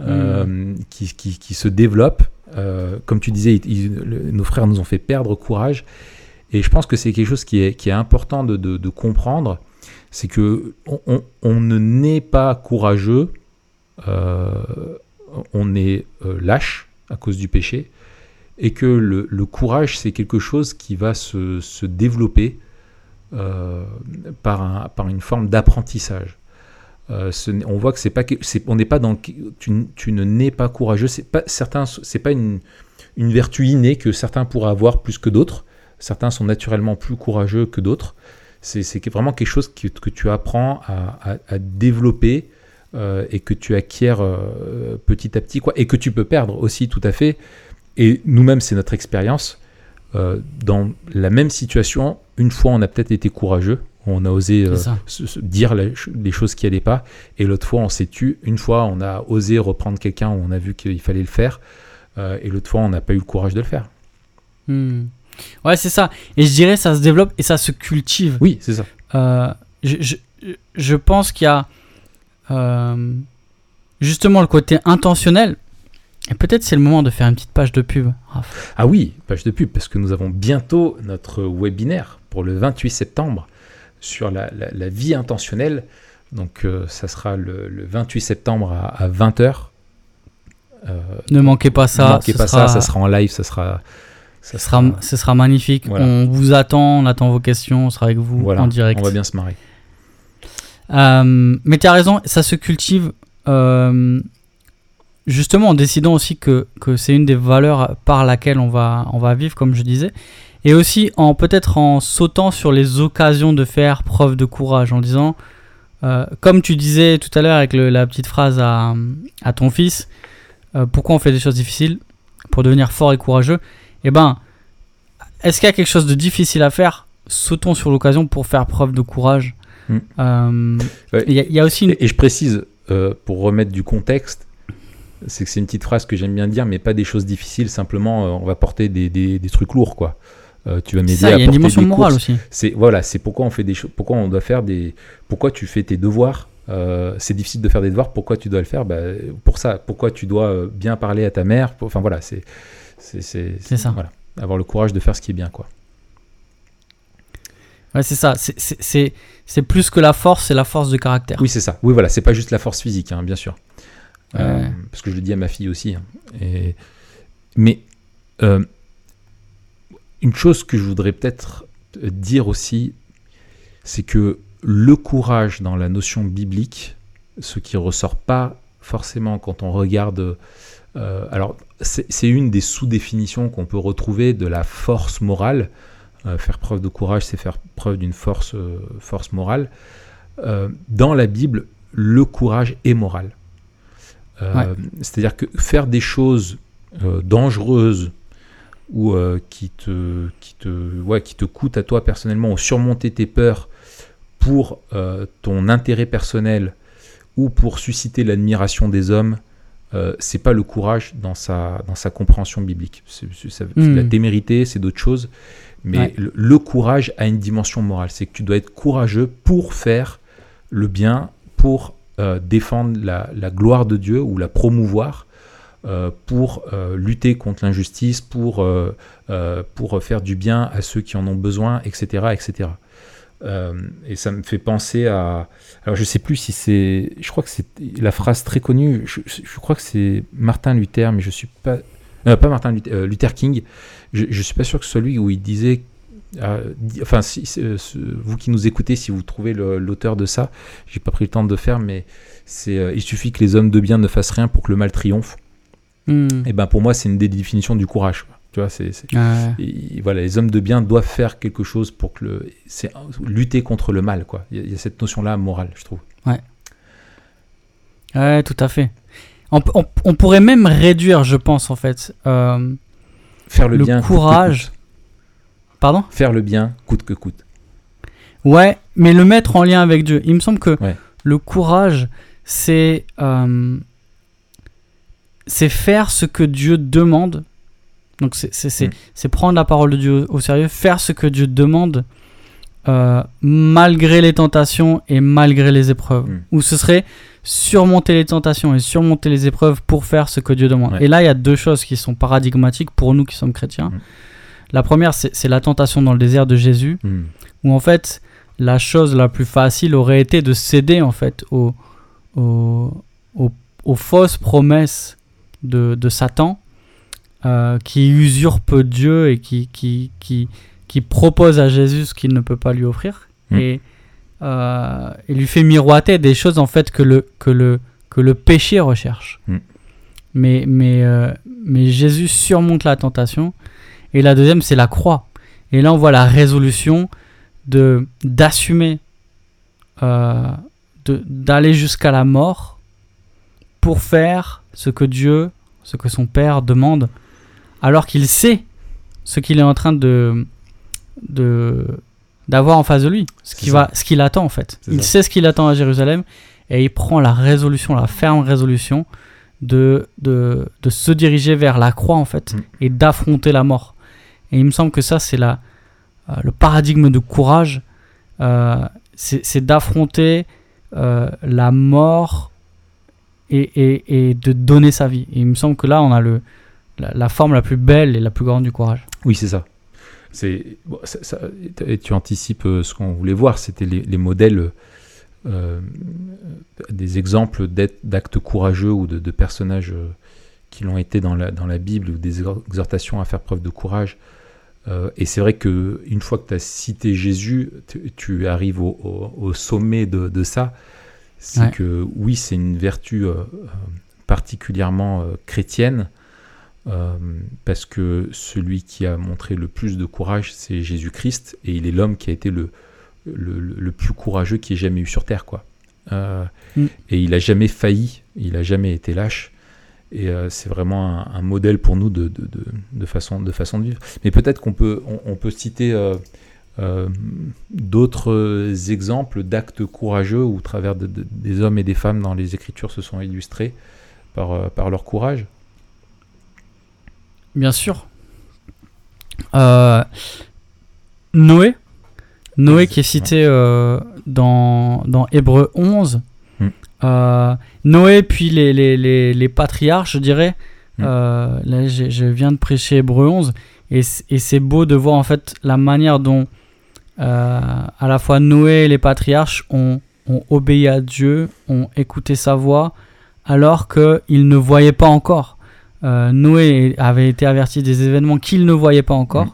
euh, qui, qui- qui se développe. Euh, comme tu disais, le- nos frères nous ont fait perdre courage. Et je pense que c'est quelque chose qui est, qui est important de, de- de comprendre. C'est que on, on- on ne naît pas courageux, on est lâche à cause du péché, et que le, courage, c'est quelque chose qui va se, se développer euh, par, un, par une forme d'apprentissage. Euh, on voit que c'est pas, n'est pas dans, tu, ne nais pas courageux. C'est pas certains, c'est pas une, une vertu innée que certains pourraient avoir plus que d'autres. Certains sont naturellement plus courageux que d'autres. C'est, vraiment quelque chose que, tu apprends à, à- développer euh, et que tu acquiers petit à petit, quoi, et que tu peux perdre aussi tout à fait. Et nous-mêmes, c'est notre expérience. Euh, dans la même situation, une fois, on a peut-être été courageux, on a osé euh, se- se dire les choses qui n'allaient pas, et l'autre fois, on s'est tu. Une fois, on a osé reprendre quelqu'un où on a vu qu'il fallait le faire, euh, et l'autre fois, on n'a pas eu le courage de le faire. Hmm. Ouais, c'est ça. Et je dirais, ça se développe et ça se cultive. Oui, c'est ça. Je, je, je pense qu'il y a justement le côté intentionnel. Et peut-être c'est le moment de faire une petite page de pub. Raph. Ah oui, page de pub, parce que nous avons bientôt notre webinaire pour le 28 septembre sur la, la- la vie intentionnelle. Donc euh, ça sera le, le 28 septembre à, 20h. Ne manquez pas ça. ne manquez pas sera, ça, ça sera en live, ça sera... Ça ce sera, ce sera magnifique. Voilà. On vous attend, on attend vos questions, on sera avec vous voilà, en direct. on va bien se marrer. Euh, mais tu as raison, ça se cultive euh, justement en décidant aussi que, que c'est une des valeurs par laquelle on va, on va vivre, comme je disais. Et aussi en peut-être en sautant sur les occasions de faire preuve de courage, en disant, euh, comme tu disais tout à l'heure avec le- la petite phrase à, à ton fils, euh, pourquoi on fait des choses difficiles Pour devenir fort et courageux? Eh ben, est-ce qu'il y a quelque chose de difficile à faire? Sautons sur l'occasion pour faire preuve de courage. Mm. Euh, Ouais. il y, a- il y a aussi une... Et, et je précise, euh, pour remettre du contexte, c'est que c'est une petite phrase que j'aime bien dire, mais pas des choses difficiles, simplement euh, on va porter des, des- des trucs lourds, quoi. Euh, tu vas m'aider il y a une dimension morale courses. aussi. C'est voilà, c'est pourquoi on fait des choses, pourquoi on doit faire des, pourquoi tu fais tes devoirs. Euh, c'est difficile de faire des devoirs. Pourquoi tu dois le faire? Bah, Pour ça. Pourquoi tu dois bien parler à ta mère? Enfin voilà, c'est c'est ça. Voilà, avoir le courage de faire ce qui est bien, quoi. Ouais, c'est ça. C'est plus que la force, c'est la force de caractère. Oui, c'est ça. Oui, voilà, c'est pas juste la force physique, hein, bien sûr. Euh, parce que je le dis à ma fille aussi. hein. Mais euh, une chose que je voudrais peut-être dire aussi, c'est que le courage dans la notion biblique, ce qui ressort pas forcément quand on regarde. euh, alors, c'est une des sous-définitions qu'on peut retrouver de la force morale. Faire preuve de courage, c'est faire preuve d'une force, force morale. Dans la Bible, le courage est moral. Euh, Ouais. C'est-à-dire que faire des choses euh, dangereuses ou euh, qui, te, qui, te, ouais, qui te coûtent à toi personnellement ou surmonter tes peurs pour ton intérêt personnel ou pour susciter l'admiration des hommes, euh, c'est pas le courage dans sa, dans sa compréhension biblique. C'est, c'est- ça- Hmm. La témérité, c'est d'autres choses. Mais Ouais. le, le courage a une dimension morale. C'est que tu dois être courageux pour faire le bien, pour euh, défendre la, gloire de Dieu ou la promouvoir, euh, pour euh, lutter contre l'injustice, pour, pour faire du bien à ceux qui en ont besoin, etc. etc. Et ça me fait penser à... Alors je sais plus si c'est... Je crois que c'est la phrase très connue, je, crois que c'est Martin Luther, mais je suis pas... pas Martin Luther, Luther King, je, je suis pas sûr que ce soit lui où il disait... euh, enfin, si, ce- vous qui nous écoutez, si vous trouvez l'auteur de ça, j'ai pas pris le temps de le faire, mais c'est euh, il suffit que les hommes de bien ne fassent rien pour que le mal triomphe. Hmm. Et ben pour moi, c'est une des définitions du courage. Tu vois, c'est Ouais. et voilà, les hommes de bien doivent faire quelque chose pour que le, c'est lutter contre le mal, quoi. Il y a, il y a cette notion-là morale, je trouve. Ouais, tout à fait. On, p- on- on pourrait même réduire, je pense, en fait. euh, Faire le, Le bien, courage. Pardon Faire le bien, coûte que coûte. Ouais, mais le mettre en lien avec Dieu. Il me semble que Ouais. le courage, c'est euh, c'est faire ce que Dieu demande. Donc c'est c'est- c'est- Mm. c'est prendre la parole de Dieu au sérieux, faire ce que Dieu demande euh, malgré les tentations et malgré les épreuves. Mm. Ou ce serait surmonter les tentations et surmonter les épreuves pour faire ce que Dieu demande. Ouais. Et là, il y a deux choses qui sont paradigmatiques pour nous qui sommes chrétiens. Mm. La première, c'est la tentation dans le désert de Jésus Hmm. où en fait la chose la plus facile aurait été de céder en fait aux, aux, aux- aux fausses promesses de, de Satan euh, qui usurpe Dieu et qui, qui, qui, qui propose à Jésus ce qu'il ne peut pas lui offrir. Mm. et euh, il lui fait miroiter des choses en fait que le, que le, que le péché recherche. Mm. Mais, mais, euh, mais Jésus surmonte la tentation. Et la deuxième, c'est la croix. Et là, on voit la résolution de d'assumer, euh, d'aller jusqu'à la mort pour faire ce que Dieu, ce que son Père demande, alors qu'il sait ce qu'il est en train de de d'avoir en face de lui, ce ça. va, ce qu'il attend en fait. Il ça. sait ce qu'il attend à Jérusalem et il prend la résolution, la ferme résolution de de, de se diriger vers la croix en fait Mm. et d'affronter la mort. Et il me semble que ça c'est euh, le paradigme de courage, euh, c'est d'affronter euh, la mort et, et, de donner sa vie. Et il me semble que là, on a le, la, forme la plus belle et la plus grande du courage. Oui, c'est ça. Et tu anticipes ce qu'on voulait voir. C'était les, les modèles, des exemples d'actes courageux ou de, personnages qui l'ont été dans la, dans la Bible ou des exhortations à faire preuve de courage. Euh, et c'est vrai que une fois que tu as cité Jésus, tu, tu arrives au, au- au sommet de, de ça. C'est Ouais. que oui, c'est une vertu euh, euh, particulièrement euh, chrétienne. Parce que celui qui a montré le plus de courage, c'est Jésus-Christ, et il est l'homme qui a été le, le, plus courageux qui ait jamais eu sur Terre. Quoi. Mm. Et il a jamais failli, il a jamais été lâche, et euh, c'est vraiment un, un modèle pour nous de, de, de- de façon, de façon de vivre. Mais peut-être qu'on peut, on, on peut citer euh, euh, d'autres exemples d'actes courageux où, au travers de- de- des hommes et des femmes dans les Écritures, se sont illustrés par, par leur courage. Bien sûr. Noé. Noé qui est cité dans, dans Hébreu 11. Euh, Noé, puis les, les, les, les patriarches, je dirais. Mm. Euh, là, je viens de prêcher Hébreu 11. Et, et c'est beau de voir en fait la manière dont euh, à la fois Noé et les patriarches ont, ont obéi à Dieu, ont écouté sa voix, alors qu'ils ne voyaient pas encore. Noé avait été averti des événements qu'il ne voyait pas encore. Mm.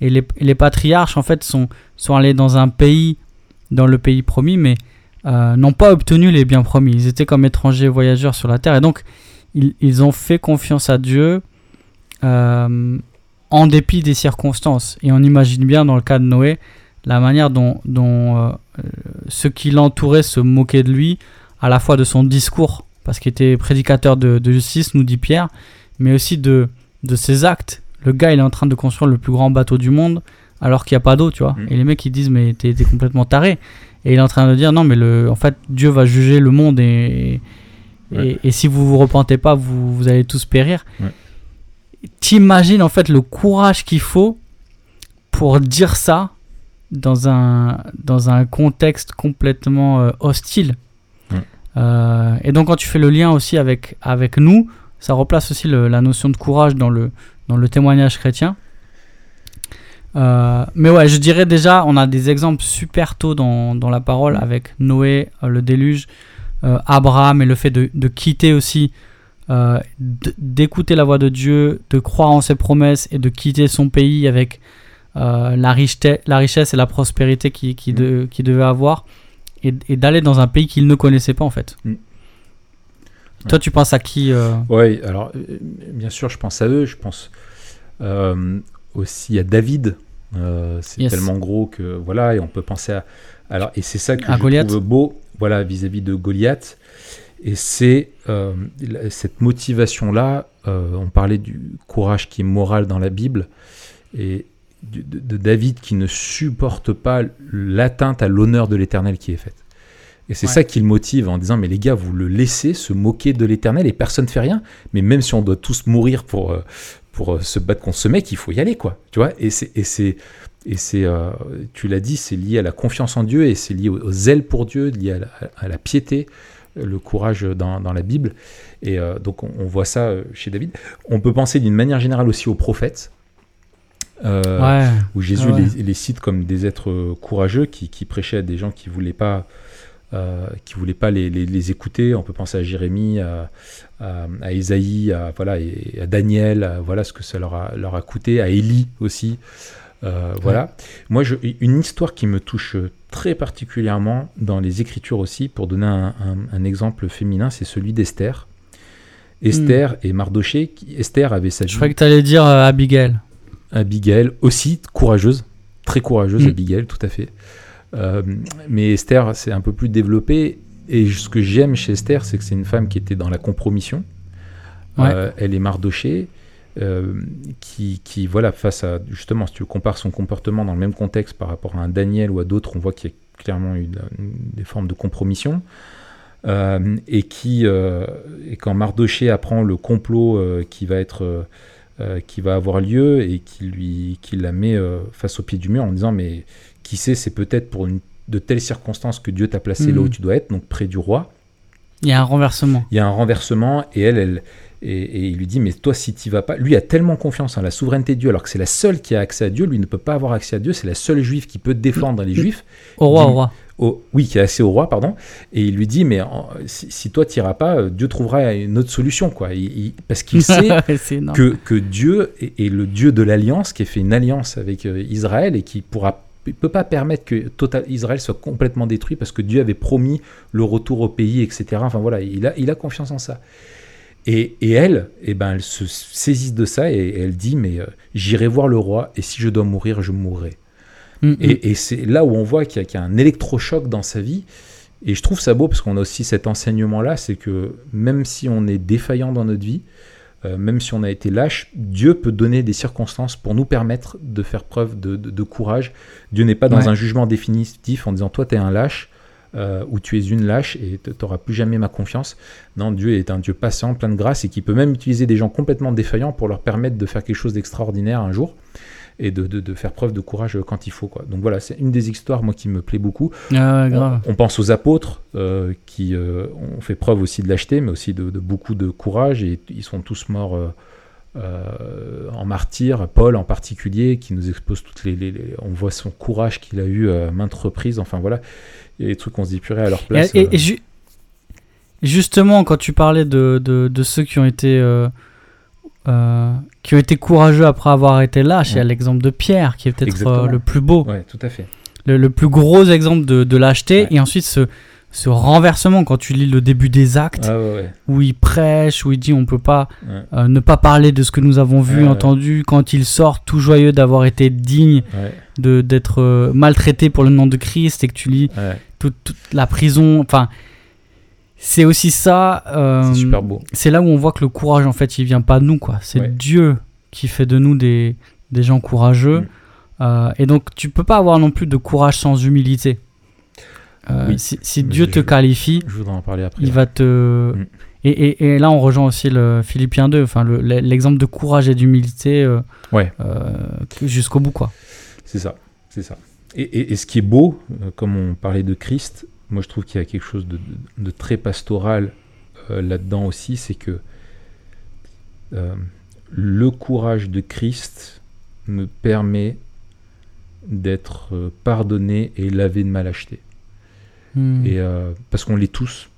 Et les, les patriarches, en fait, sont, sont allés dans un pays, dans le pays promis, mais euh, n'ont pas obtenu les biens promis. Ils étaient comme étrangers voyageurs sur la terre. Et donc, ils, ils ont fait confiance à Dieu euh, en dépit des circonstances. Et on imagine bien, dans le cas de Noé, la manière dont, dont euh, ceux qui l'entouraient se moquaient de lui, à la fois de son discours, parce qu'il était prédicateur de, de justice, nous dit Pierre, mais aussi de, de ses actes. Le gars, il est en train de construire le plus grand bateau du monde, alors qu'il n'y a pas d'eau, tu vois. Mm. Et les mecs, ils disent, mais t'es complètement taré. Et il est en train de dire, non, mais le, en fait, Dieu va juger le monde et, et, Ouais. et si vous vous repentez pas, vous, vous allez tous périr. Ouais. T'imagines, en fait, le courage qu'il faut pour dire ça dans un, dans un contexte complètement euh, hostile. Euh, et donc, quand tu fais le lien aussi avec, avec nous, ça replace aussi le- la notion de courage dans le, dans le témoignage chrétien. Euh, mais ouais, je dirais déjà, on a des exemples super tôt dans, dans la parole avec Noé, euh, le déluge, euh, Abraham et le fait de, de quitter aussi, d'écouter la voix de Dieu, de croire en ses promesses et de quitter son pays avec la, richete- la richesse et la prospérité qu'il qui de- qu'il devait avoir et, et d'aller dans un pays qu'il ne connaissait pas en fait. Mm. Toi, tu penses à qui Oui, alors bien sûr, je pense à eux. Je pense aussi à David. Euh, c'est Yes. tellement gros que voilà, et on peut penser à. Alors, et c'est ça que À je Goliath. trouve beau, voilà, vis-à-vis de Goliath. Et c'est euh, cette motivation-là. euh, on parlait du courage qui est moral dans la Bible, et de, de- de David qui ne supporte pas l'atteinte à l'honneur de l'Éternel qui est faite. Et c'est Ouais. ça qui le motive en disant mais les gars vous le laissez se moquer de l'Éternel et personne ne fait rien. Mais même si on doit tous mourir pour pour euh, se battre contre ce mec, il faut y aller quoi. Tu vois Et c'est et c'est et c'est euh, tu l'as dit, c'est lié à la confiance en Dieu et c'est lié au, au zèle pour Dieu, lié à la, à la piété, le courage dans, dans la Bible. Et euh, donc on, on voit ça chez David. On peut penser d'une manière générale aussi aux prophètes. Euh, Ouais. où Jésus Ah ouais. les, les cite comme des êtres courageux qui, qui prêchaient à des gens qui voulaient pas qui voulaient pas les, les- les écouter. On peut penser à Jérémie, à, à, à Ésaïe, à, voilà, et à Daniel, à, voilà ce que ça leur a, leur a coûté, à Élie aussi. Euh, voilà. Moi, je, une histoire qui me touche très particulièrement dans les Écritures aussi, pour donner un, un- un exemple féminin, c'est celui d'Esther. Esther et Mardoché. qui- Esther avait sa Je croyais que tu allais dire euh, Abigail. Abigail aussi courageuse, très courageuse Mm. Abigail, tout à fait. Euh, mais Esther, c'est un peu plus développé. Et ce que j'aime chez Esther, c'est que c'est une femme qui était dans la compromission. Ouais. Euh, elle est Mardoché, euh, qui, qui, voilà, face à justement, si tu compares son comportement dans le même contexte par rapport à un Daniel ou à d'autres, on voit qu'il y a clairement eu des formes de compromission. Euh, et qui, et quand Mardoché apprend le complot qui va être qui va avoir lieu et qui lui qui la met face au pied du mur en disant mais qui sait c'est peut-être pour une, de telles circonstances que Dieu t'a placé là où tu dois être donc près du roi. Il y a un renversement. il y a un renversement et elle, elle et, et il lui dit mais toi si tu vas pas lui a tellement confiance en la souveraineté de Dieu alors que c'est la seule qui a accès à Dieu lui ne peut pas avoir accès à Dieu c'est la seule juive qui peut défendre les juifs. Au roi, au roi. au- oui qui a accès au roi pardon. Et il lui dit mais en- si, si toi tu iras pas euh, Dieu trouvera une autre solution quoi. Il- il- parce qu'il sait que, que Dieu est, est le Dieu de l'alliance, qui a fait une alliance avec euh, Israël et qui pourra il peut pas permettre que total, Israël soit complètement détruit parce que Dieu avait promis le retour au pays, etc. Enfin voilà, il a, il a confiance en ça. Et, et elle, eh ben, elle se saisit de ça et, elle dit mais euh, j'irai voir le roi et si je dois mourir, je mourrai. Mm, mm. Et, et c'est là où on voit qu'il y, a- qu'il y a un électrochoc dans sa vie. Et je trouve ça beau parce qu'on a aussi cet enseignement-là, c'est que même si on est défaillant dans notre vie, euh, même si on a été lâche, Dieu peut donner des circonstances pour nous permettre de faire preuve de, de- de courage. Dieu n'est pas dans Ouais. un jugement définitif en disant toi tu es un lâche euh, ou tu es une lâche et tu n'auras plus jamais ma confiance. Non, Dieu est un Dieu patient, plein de grâce et qui peut même utiliser des gens complètement défaillants pour leur permettre de faire quelque chose d'extraordinaire un jour et de, de- de faire preuve de courage quand il faut. Quoi. Donc voilà, c'est une des histoires moi qui me plaît beaucoup. Ah grave. On, on pense aux apôtres euh, qui euh, ont fait preuve aussi de lâcheté, mais aussi de, de beaucoup de courage, et ils sont tous morts euh, euh, en martyr. Paul en particulier, qui nous expose toutes les, les- les- on voit son courage qu'il a eu à maintes reprises. Enfin voilà, il y a des trucs qu'on se dit purée à leur place. et- euh, et ju- justement, quand tu parlais de, de, de ceux qui ont été euh, euh, qui ont été courageux après avoir été lâches, il y a Ouais. l'exemple de Pierre qui est peut-être euh, le plus beau, ouais, tout à fait. le, le plus gros exemple de, de lâcheté. Ouais. Et ensuite ce, ce renversement quand tu lis le début des actes Ah ouais, ouais, où il prêche, où il dit on peut pas ouais, euh, ne pas parler de ce que nous avons vu, entendu, quand il sort tout joyeux d'avoir été digne de d'être euh, maltraité pour le nom de Christ et que tu lis toute, toute la prison. Enfin, c'est aussi ça. euh, c'est là où on voit que le courage, en fait, il vient pas de nous, quoi. C'est. Dieu qui fait de nous des, des gens courageux. Mm. Et donc, tu peux pas avoir non plus de courage sans humilité. Euh, Oui. Si, Dieu te qualifie, Je voudrais en parler après. il va te. Mm. Et, et- et là, on rejoint aussi le Philippiens 2, enfin, le- l'exemple de courage et d'humilité euh, Ouais. euh, jusqu'au bout, quoi. C'est ça, c'est ça. Et, ce qui est beau, comme on parlait de Christ, moi je trouve qu'il y a quelque chose de, de- de très pastoral là-dedans aussi, c'est que le courage de Christ me permet d'être pardonné et lavé de ma lâcheté. Mm. Et euh, parce qu'on l'est tous.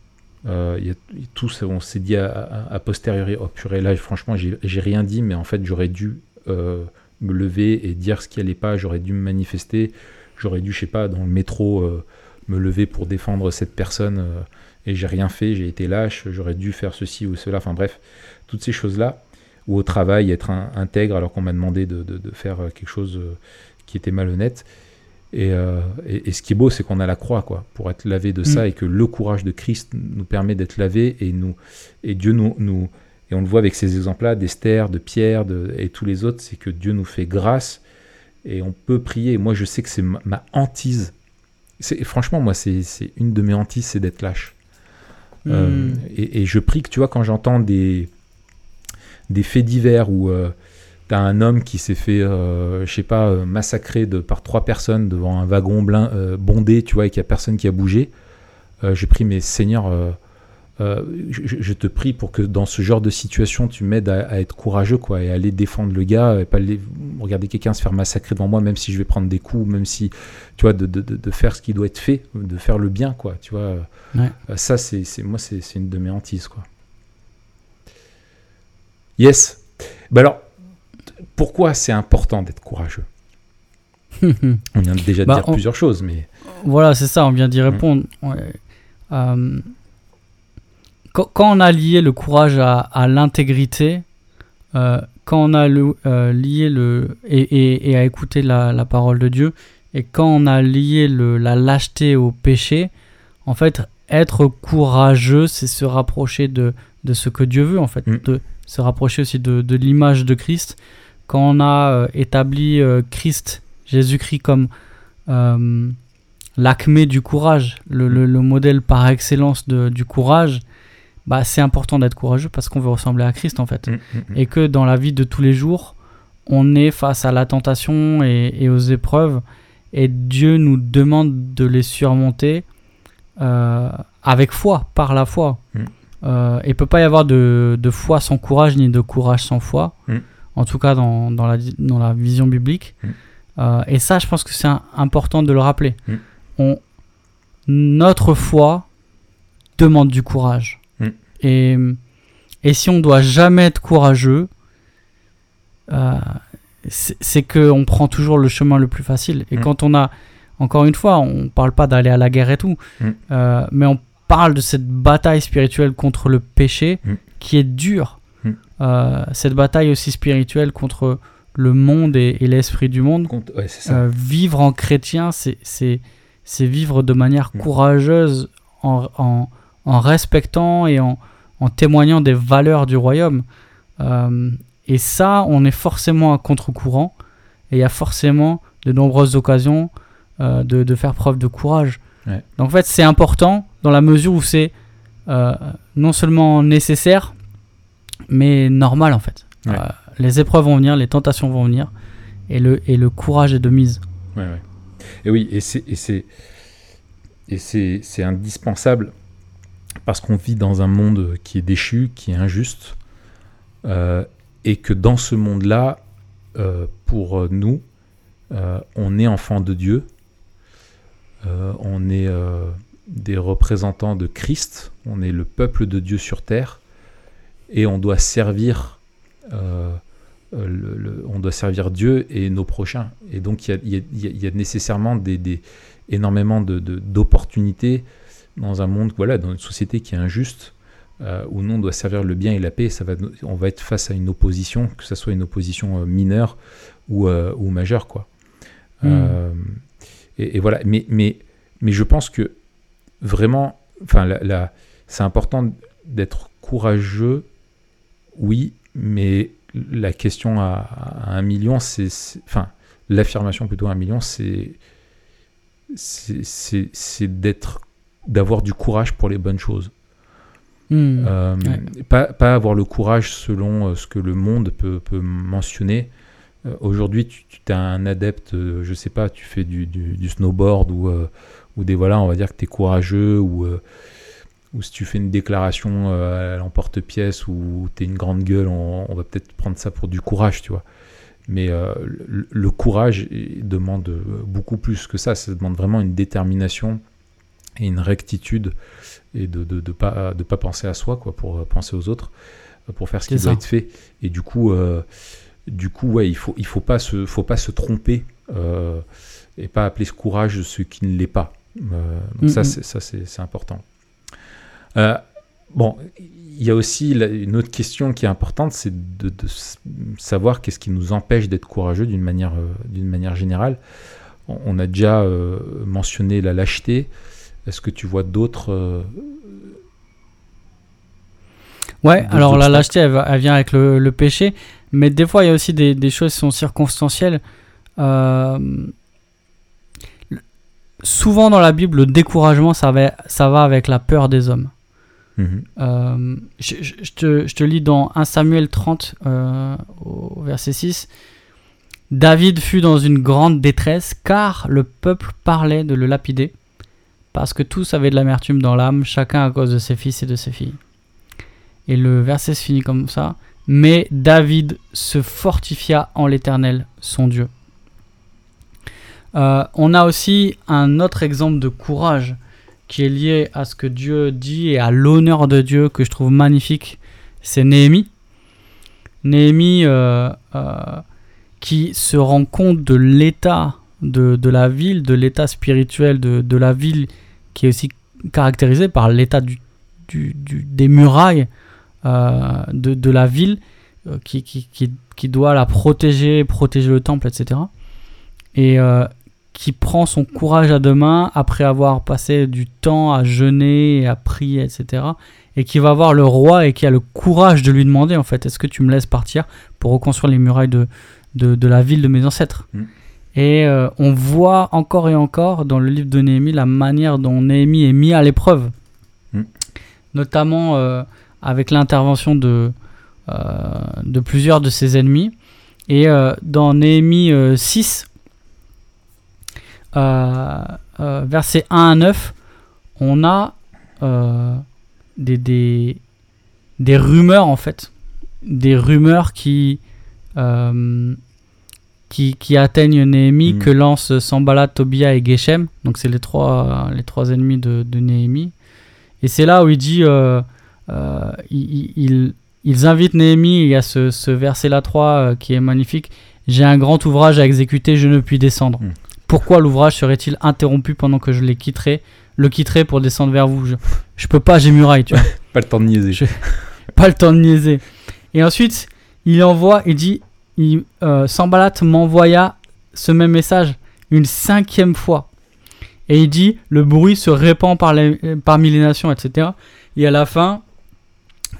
Euh, tous, on s'est dit à, posteriori, oh purée, là, franchement, j'ai rien dit, mais en fait, j'aurais dû euh, me lever et dire ce qui allait pas, j'aurais dû me manifester, j'aurais dû, je sais pas, dans le métro, me lever pour défendre cette personne, et j'ai rien fait, j'ai été lâche, j'aurais dû faire ceci ou cela, enfin bref, toutes ces choses-là, ou au travail, être intègre alors qu'on m'a demandé de, faire quelque chose qui était malhonnête. Et, euh, et- et ce qui est beau, c'est qu'on a la croix, quoi, pour être lavé de ça, Mm. et que le courage de Christ nous permet d'être lavé, et nous, et Dieu nous, nous, et on le voit avec ces exemples-là, d'Esther, de Pierre, de, et tous les autres, c'est que Dieu nous fait grâce, et on peut prier. Moi, je sais que c'est ma, ma hantise. C'est, franchement, moi, c'est, c'est une de mes hantises, c'est d'être lâche. Euh, Mm. et, et je prie que, tu vois, quand j'entends des, des faits divers où euh, t'as un homme qui s'est fait, euh, je sais pas, euh, massacrer de, par trois personnes devant un wagon blin, euh, bondé, tu vois, et qu'il n'y a personne qui a bougé, euh, je prie, mais Seigneur, je, te prie pour que dans ce genre de situation, tu m'aides à, à être courageux, quoi, et à aller défendre le gars, et pas aller regarder quelqu'un se faire massacrer devant moi, même si je vais prendre des coups, même si, tu vois, de, de- de- de faire ce qui doit être fait, de faire le bien, quoi, tu vois. Ouais. Ça, c'est, moi, c'est, c'est une de mes hantises, quoi. Yes. Bah alors, pourquoi c'est important d'être courageux On vient déjà de Bah, dire on- plusieurs choses, mais Voilà, c'est ça, on vient d'y répondre. Ouais. Euh, quand, quand on a lié le courage à, à l'intégrité, euh, quand on a le- euh, lié le et, et- et à écouter la, la parole de Dieu, et quand on a lié le, la lâcheté au péché, en fait, être courageux, c'est se rapprocher de, de ce que Dieu veut, en fait, Mm. de se rapprocher aussi de, de l'image de Christ. Quand on a euh, établi euh, Christ, Jésus-Christ comme euh, l'acmé du courage, le, le- le modèle par excellence de- du courage, bah, c'est important d'être courageux parce qu'on veut ressembler à Christ en fait. Mm, mm, mm. Et que dans la vie de tous les jours, on est face à la tentation et, et aux épreuves et Dieu nous demande de les surmonter euh, avec foi, par la foi. Mm. Euh, il peut pas y avoir de, de foi sans courage ni de courage sans foi. En tout cas dans, dans, la, dans la vision biblique. Mm. Euh, et ça, je pense que c'est important de le rappeler. Mm. On, notre foi demande du courage. Mm. Et, et si on doit jamais être courageux, euh, c'est qu'on prend toujours le chemin le plus facile. Et quand on a, encore une fois, on parle pas d'aller à la guerre et tout, euh, mais on parle de cette bataille spirituelle contre le péché qui est dure. Euh, cette bataille aussi spirituelle contre le monde et, et l'esprit du monde. Ouais, ça. Euh, vivre en chrétien, c'est- vivre de manière courageuse en, en, en respectant et en, en témoignant des valeurs du royaume. Euh, et ça, on est forcément à contre-courant et il y a forcément de nombreuses occasions euh, de, de faire preuve de courage. Ouais. Donc en fait, c'est important dans la mesure où c'est euh, non seulement nécessaire, mais normal en fait. Ouais. Euh, les épreuves vont venir, les tentations vont venir, et le, et le courage est de mise. Ouais, ouais. Et oui, et c'est et c'est et c'est c'est indispensable parce qu'on vit dans un monde qui est déchu, qui est injuste, euh, et que dans ce monde-là, euh, pour nous, on est enfant de Dieu, on est des représentants de Christ, on est le peuple de Dieu sur terre, et on doit servir. euh, le- le- on doit servir Dieu et nos prochains. Et donc il y a, il y a- il y a- il y a nécessairement des, des- énormément de- de- d'opportunités dans un monde, voilà, dans une société qui est injuste, euh, où nous on doit servir le bien et la paix. Ça va, on va être face à une opposition, que ce soit une opposition euh, mineure ou, euh, ou majeure, quoi. Mm. Euh, et, et voilà. Mais, mais, mais je pense que vraiment, enfin, la- la- c'est important d'être courageux, oui, mais la question à, à un million, c'est, enfin, l'affirmation plutôt à un million, c'est, c'est, d'être, d'avoir du courage pour les bonnes choses. Hmm. Euh, Ouais. pas, pas avoir le courage selon euh, ce que le monde peut, peut mentionner. Euh, Aujourd'hui, tu, tu es un adepte, euh, je sais pas, tu fais du, du- du snowboard ou, ou des voilà, on va dire que tu es courageux ou, ou si tu fais une déclaration euh, à l'emporte-pièce ou tu es une grande gueule, on, on va peut-être prendre ça pour du courage, tu vois. Mais euh, le, le courage demande euh, beaucoup plus que ça. Ça demande vraiment une détermination et une rectitude et de ne de, de pas, de pas penser à soi quoi, pour euh, penser aux autres, euh, pour faire ce qui C'est doit ça. être fait. Et du coup, euh, du coup ouais, il faut, il faut, pas, se, faut pas se tromper euh, et pas appeler ce courage ce qui ne l'est pas. Euh, donc ça, c'est, ça c'est important. Euh, bon, il y a aussi la- une autre question qui est importante, c'est de, savoir qu'est-ce qui nous empêche d'être courageux d'une manière, euh, d'une manière générale. On, on a déjà euh, mentionné la lâcheté. Est-ce que tu vois d'autres Ouais, D'autres alors la lâcheté, elle, vient avec le, le péché, mais des fois, il y a aussi des, des choses qui sont circonstancielles. Euh, le- souvent dans la Bible, le découragement, ça va, ça va avec la peur des hommes. Euh, je te lis dans 1 Samuel 30, euh, au verset 6. David fut dans une grande détresse car le peuple parlait de le lapider, parce que tous avaient de l'amertume dans l'âme, chacun à cause de ses fils et de ses filles. Et le verset se finit comme ça. Mais David se fortifia en l'Éternel, son Dieu. Euh, on a aussi un autre exemple de courage qui est lié à ce que Dieu dit et à l'honneur de Dieu que je trouve magnifique, c'est Néhémie. Néhémie euh, euh, qui se rend compte de l'état de, la ville, de l'état spirituel de, la ville, qui est aussi caractérisé par l'état des murailles euh, de, la ville, euh, qui, doit la protéger, protéger le temple, etc. Et qui prend son courage à deux mains après avoir passé du temps à jeûner, et à prier, etc. Et qui va voir le roi et qui a le courage de lui demander, en fait, est-ce que tu me laisses partir pour reconstruire les murailles de, de, de la ville de mes ancêtres Mm. Et euh, on voit encore et encore dans le livre de Néhémie la manière dont Néhémie est mis à l'épreuve. Mm. Notamment euh, avec l'intervention de, euh, de plusieurs de ses ennemis. Et dans Néhémie euh, 6, euh, euh, versets 1 à 9, on a euh, des, des, des rumeurs en fait. Des rumeurs qui, euh, qui, qui atteignent Néhémie, Mm. que lancent Sambalat, Tobia et Geshem. Donc c'est les trois, les trois ennemis de, de Néhémie. Et c'est là où il dit, euh, euh, il- il- ils invitent Néhémie, il y a ce, ce verset-là 3 euh, qui est magnifique. J'ai un grand ouvrage à exécuter, je ne puis descendre. Mm. Pourquoi l'ouvrage serait-il interrompu pendant que je les quitterai, le quitterai pour descendre vers vous? Je, je peux pas, j'ai muraille, tu vois Pas le temps de niaiser. Je- pas le temps de niaiser. Et ensuite, il envoie, il dit, il, euh, Sambalat m'envoya ce même message une cinquième fois. Et il dit, le bruit se répand par les- parmi les nations, etc. Et à la fin,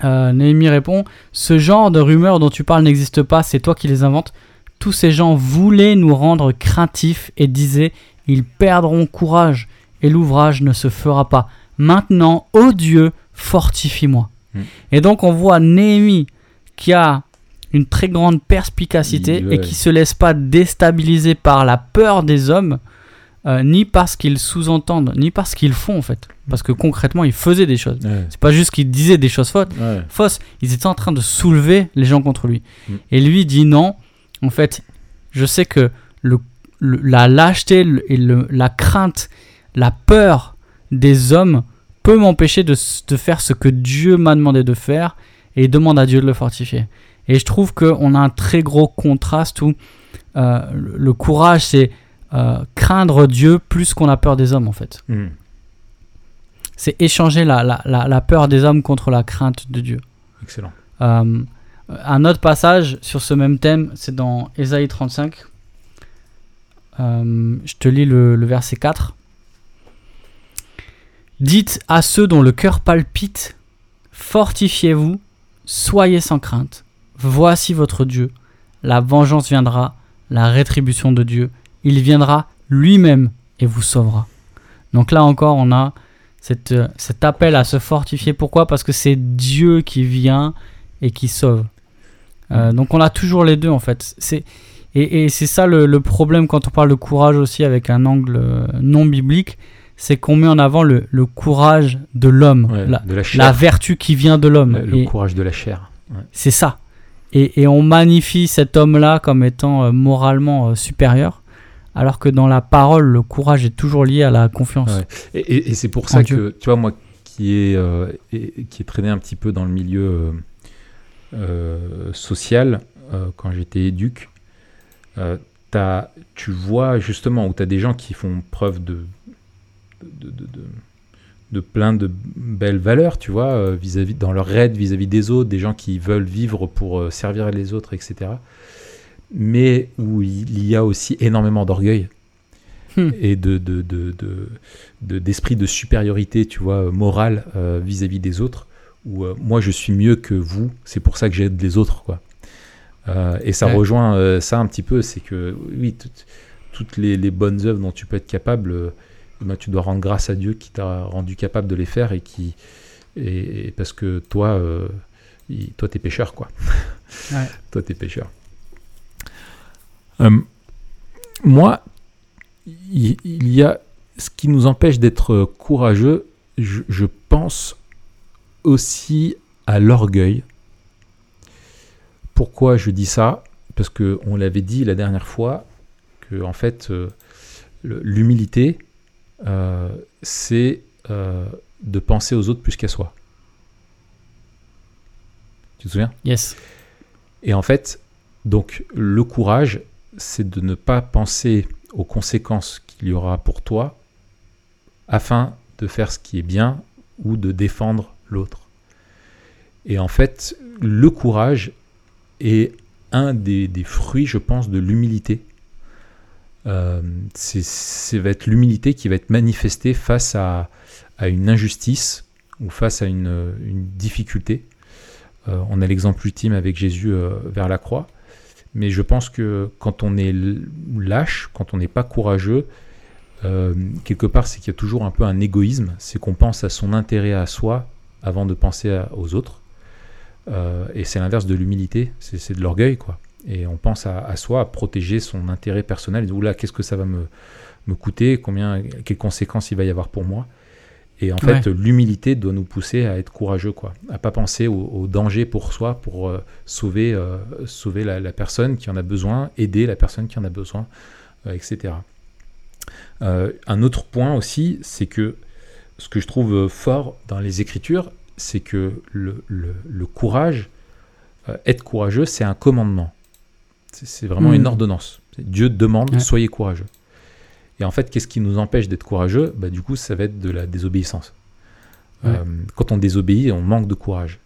euh, Néhémie répond, ce genre de rumeurs dont tu parles n'existe pas, c'est toi qui les inventes. Tous ces gens voulaient nous rendre craintifs et disaient, ils perdront courage et l'ouvrage ne se fera pas. Maintenant, ô Dieu, fortifie-moi. Hmm. Et donc on voit Néhémie qui a une très grande perspicacité Il- et qui se laisse pas déstabiliser par la peur des hommes, euh, ni parce qu'ils sous-entendent, ni parce qu'ils font en fait. Parce que concrètement, ils faisaient des choses. Ouais. C'est pas juste qu'ils disaient des choses fautes, Ouais. fausses, ils étaient en train de soulever les gens contre lui. Mm. Et lui dit non, en fait, je sais que le, le- la lâcheté et le- la crainte, la peur des hommes peut m'empêcher de, faire ce que Dieu m'a demandé de faire et demande à Dieu de le fortifier. Et je trouve qu'on a un très gros contraste où euh, le le courage, c'est euh, craindre Dieu plus qu'on a peur des hommes, en fait. Mm. C'est échanger la, la, la, la peur des hommes contre la crainte de Dieu. Excellent. Euh, un autre passage sur ce même thème, c'est dans Ésaïe 35. Euh, je te lis le, verset 4. Dites à ceux dont le cœur palpite, fortifiez-vous, soyez sans crainte. Voici votre Dieu. La vengeance viendra, la rétribution de Dieu. Il viendra lui-même et vous sauvera. Donc là encore, on a euh, cet appel à se fortifier. Pourquoi? Parce que c'est Dieu qui vient et qui sauve. Euh, donc on a toujours les deux en fait. C'est, et, et c'est ça le, le problème quand on parle de courage aussi avec un angle euh, non biblique, c'est qu'on met en avant le, le courage de l'homme, Ouais, la, vertu qui vient de l'homme. Le, courage de la chair. Ouais. c'est ça. Et, et on magnifie cet homme-là comme étant euh, moralement euh, supérieur, alors que dans la parole, le courage est toujours lié à la confiance. Ouais. Et, et- et c'est pour ça Dieu. que, tu vois, moi qui ai, euh, qui ai traîné un petit peu dans le milieu euh, euh, social, euh, quand j'étais éduc, euh, tu vois justement où tu as des gens qui font preuve de, de, de, de- de plein de belles valeurs, tu vois, euh, vis-à-vis, dans leur raid vis-à-vis des autres, des gens qui veulent vivre pour servir les autres, etc. Mais où il y a aussi énormément d'orgueil Hmm. et de, de, de, de- de- d'esprit de, supériorité, tu vois, morale euh, vis-à-vis des autres, où euh, moi je suis mieux que vous, c'est pour ça que j'aide les autres, quoi. Euh, et ça Ouais. rejoint euh, ça un petit peu, c'est que oui, toutes- toutes les, les bonnes œuvres dont tu peux être capable, euh, eh ben, tu dois rendre grâce à Dieu qui t'a rendu capable de les faire et qui et, et parce que toi, euh, il- toi t'es pécheur, quoi. Ouais. toi t'es pécheur. Euh, moi, il il y a ce qui nous empêche d'être courageux, je, je pense aussi à l'orgueil. Pourquoi je dis ça? Parce que on l'avait dit la dernière fois que en fait euh, l'humilité euh, c'est euh, de penser aux autres plus qu'à soi. Tu te souviens? Yes. et en fait, donc le courage, c'est de ne pas penser aux conséquences qu'il y aura pour toi afin de faire ce qui est bien ou de défendre l'autre. Et en fait, le courage est un des, fruits, je pense, de l'humilité. Euh, c'est va être l'humilité qui va être manifestée face à, une injustice ou face à une, difficulté. Euh, on a l'exemple ultime avec Jésus euh, vers la croix. Mais je pense que quand on est lâche, quand on n'est pas courageux, quelque part, c'est qu'il y a toujours un peu un égoïsme. C'est qu'on pense à son intérêt à soi avant de penser aux autres. Euh, et c'est l'inverse de l'humilité, c'est de l'orgueil, quoi. Et on pense à, soi, à protéger son intérêt personnel. Oula, qu'est-ce que ça va me, me coûter? Combien, quelles conséquences il va y avoir pour moi? Et en fait, l'humilité doit nous pousser à être courageux, quoi. À pas penser au, danger pour soi, pour euh, sauver, euh, sauver la, personne qui en a besoin, aider la personne qui en a besoin, etc. un autre point aussi, c'est que ce que je trouve fort dans les Écritures, c'est que le, courage, euh, être courageux, c'est un commandement. C'est vraiment une hmm. ordonnance. Dieu demande, soyez courageux. Et en fait, qu'est-ce qui nous empêche d'être courageux? Bah, Du coup, ça va être de la désobéissance. Euh, quand on désobéit, on manque de courage.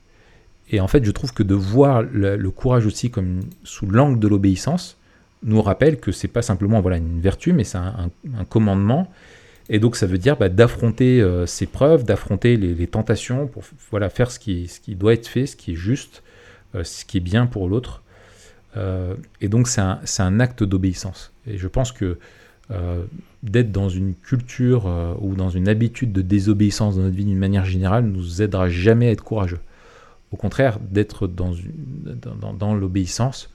Et en fait, je trouve que de voir le, courage aussi comme sous l'angle de l'obéissance nous rappelle que c'est pas simplement voilà une vertu, mais c'est un, commandement et donc ça veut dire bah, d'affronter euh, ses preuves, d'affronter les, tentations pour voilà, faire ce qui, ce qui doit être fait, ce qui est juste, euh, ce qui est bien pour l'autre. Euh, et donc c'est un, un, acte d'obéissance. Et je pense que d'être dans une culture ou dans une habitude de désobéissance dans notre vie d'une manière générale nous aidera jamais à être courageux. Au contraire, d'être dans, dans, l'obéissance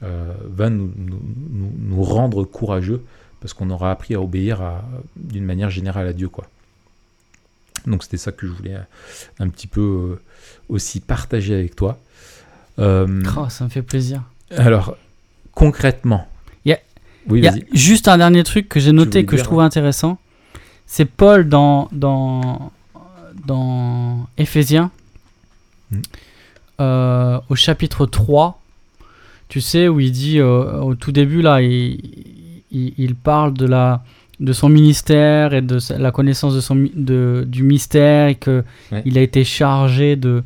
va nous, nous, rendre courageux parce qu'on aura appris à obéir d'une manière générale à Dieu. quoi. Donc c'était ça que je voulais un petit peu euh, aussi partager avec toi. Euh, oh, ça me fait plaisir. Alors, concrètement. Il y a, juste un dernier truc que j'ai noté que je trouve intéressant. C'est Paul dans, dans, dans Éphésiens, hmm. euh, au chapitre 3, tu sais, où il dit au tout début, là, il, il, parle de, la, de son ministère et de la connaissance de son, de, du mystère et qu'il il a été chargé de,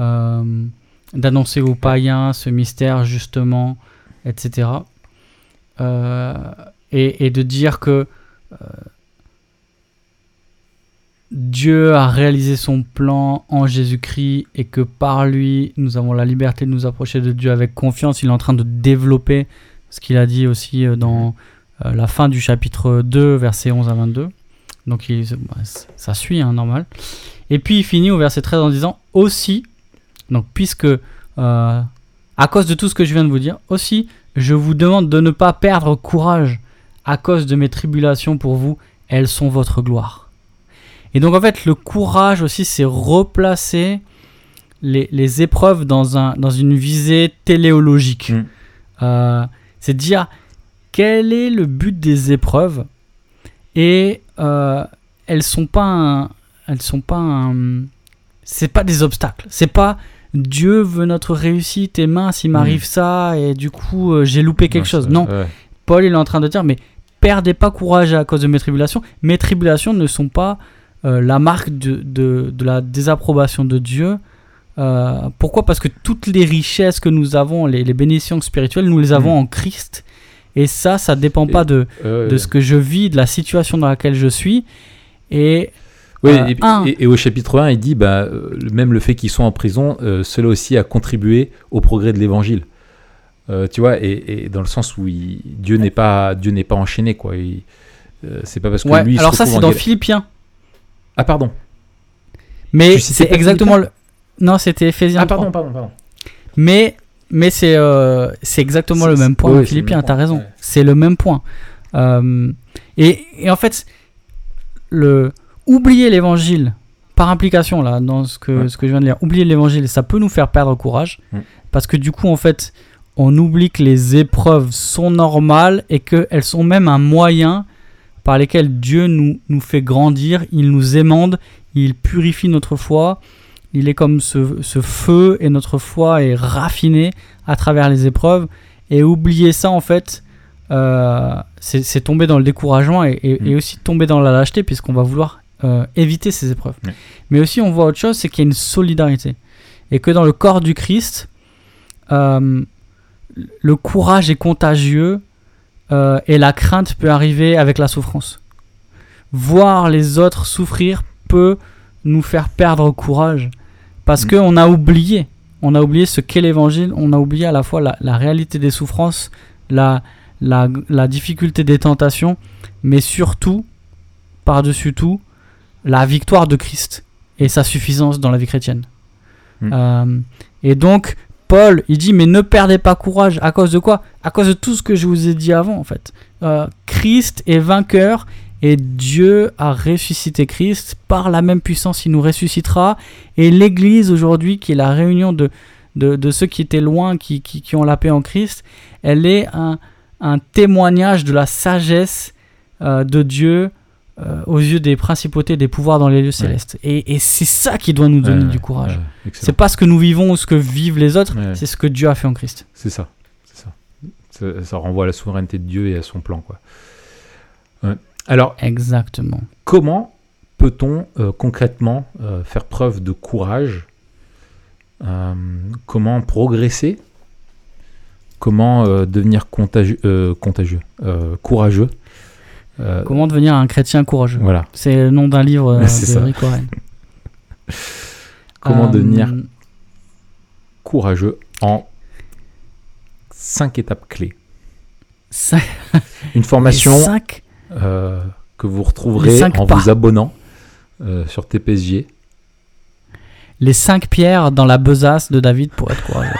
euh, d'annoncer aux païens ce mystère justement, etc. Euh, et, et, de dire que euh, Dieu a réalisé son plan en Jésus-Christ et que par lui, nous avons la liberté de nous approcher de Dieu avec confiance. Il est en train de développer ce qu'il a dit aussi dans la fin du chapitre 2, versets 11 à 22. Donc bah, ça suit, hein, normal. Et puis il finit au verset 13 en disant aussi, donc puisque euh, à cause de tout ce que je viens de vous dire, aussi je vous demande de ne pas perdre courage à cause de mes tribulations pour vous, elles sont votre gloire. Et donc en fait le courage aussi c'est replacer les, épreuves dans, un, dans une visée téléologique. Mm. Euh, c'est dire quel est le but des épreuves et euh, elles sont pas elles sont pas c'est pas des obstacles. C'est pas Dieu veut notre réussite et mince il m'arrive hmm. ça et du coup euh, j'ai loupé quelque chose. non. Paul il est en train de dire mais perdez pas courage à cause de mes tribulations. Mes tribulations ne sont pas euh, la marque de, de, la désapprobation de Dieu. Pourquoi? Parce que toutes les richesses que nous avons, les, les bénédictions spirituelles, nous les avons hmm. en Christ. Et ça, ça dépend pas de, de ce que je vis, de la situation dans laquelle je suis. Et oui, euh, et, au chapitre 1, il dit bah, euh, même le fait qu'ils soient en prison, euh, cela aussi a contribué au progrès de l'évangile. tu vois, et, dans le sens où Dieu n'est pas Dieu n'est pas enchaîné quoi. c'est pas parce que lui. alors ça c'est dans Philippiens. Ah pardon. Mais c'est exactement le. Non, c'était Ephésiens. Ah pardon, pardon, pardon. Mais mais c'est euh, c'est exactement le même point, Philippe, tu as raison. C'est le même point. Euh, et, et, en fait, le, oublier l'évangile, par implication, là, dans ce que, ce que je viens de dire, oublier l'évangile, ça peut nous faire perdre courage. Parce que du coup, en fait, on oublie que les épreuves sont normales et qu'elles sont même un moyen par lesquels Dieu nous, nous fait grandir, il nous aimande, il purifie notre foi, il est comme ce, feu et notre foi est raffinée à travers les épreuves. Et oublier ça, en fait, euh, c'est tomber dans le découragement et, et- Mm. et aussi tomber dans la lâcheté puisqu'on va vouloir euh, éviter ces épreuves. Mais aussi on voit autre chose, c'est qu'il y a une solidarité et que dans le corps du Christ, euh, le courage est contagieux et la crainte peut arriver avec la souffrance. Voir les autres souffrir peut nous faire perdre courage parce Mm. qu'on a oublié, on a oublié ce qu'est l'évangile, on a oublié à la fois la, la réalité des souffrances, la, la, la difficulté des tentations, mais surtout, par-dessus tout, la victoire de Christ et sa suffisance dans la vie chrétienne. Mm. Euh, et donc, Paul, il dit, mais ne perdez pas courage. À cause de quoi? À cause de tout ce que je vous ai dit avant, en fait. Euh, Christ est vainqueur et Dieu a ressuscité Christ. Par la même puissance, il nous ressuscitera. Et l'Église, aujourd'hui, qui est la réunion de, de, de ceux qui étaient loin, qui, qui, qui ont la paix en Christ, elle est un, un témoignage de la sagesse euh, de Dieu euh, aux yeux des principautés, des pouvoirs dans les lieux célestes. Et, et c'est ça qui doit nous donner Ouais, du courage. ouais. C'est pas ce que nous vivons ou ce que vivent les autres, c'est ce que Dieu a fait en Christ. C'est ça. C'est ça. ça. ça renvoie à la souveraineté de Dieu et à son plan. Quoi. Alors, Exactement. comment peut-on euh, concrètement euh, faire preuve de courage Euh, Comment progresser Comment devenir contagieux, contagieux courageux Comment devenir un chrétien courageux Voilà. C'est le nom d'un livre de Warren. Comment devenir courageux en cinq étapes clés. cinq- Une formation cinq- euh, que vous Les retrouverez cinq en pas. vous abonnant euh, sur TPSG. les cinq pierres dans la besace de David pour être courageux.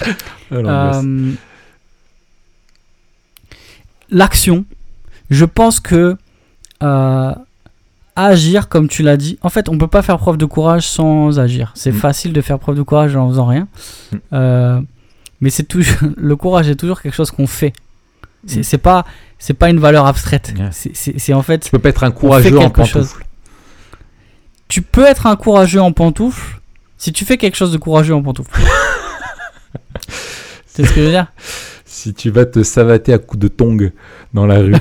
Euh, L'action, je pense que euh, agir, comme tu l'as dit, en fait, on peut pas faire preuve de courage sans agir. C'est Mm. facile de faire preuve de courage en faisant rien, Mm. Euh, mais c'est toujours le courage est toujours quelque chose qu'on fait. C'est Mm. c'est pas c'est pas une valeur abstraite. C'est- en fait tu peux pas être un courageux en chose. pantoufles. tu peux être un courageux en pantoufles si tu fais quelque chose de courageux en pantoufles. c'est ce que je veux dire Si tu vas te savater à coups de tongs dans la rue.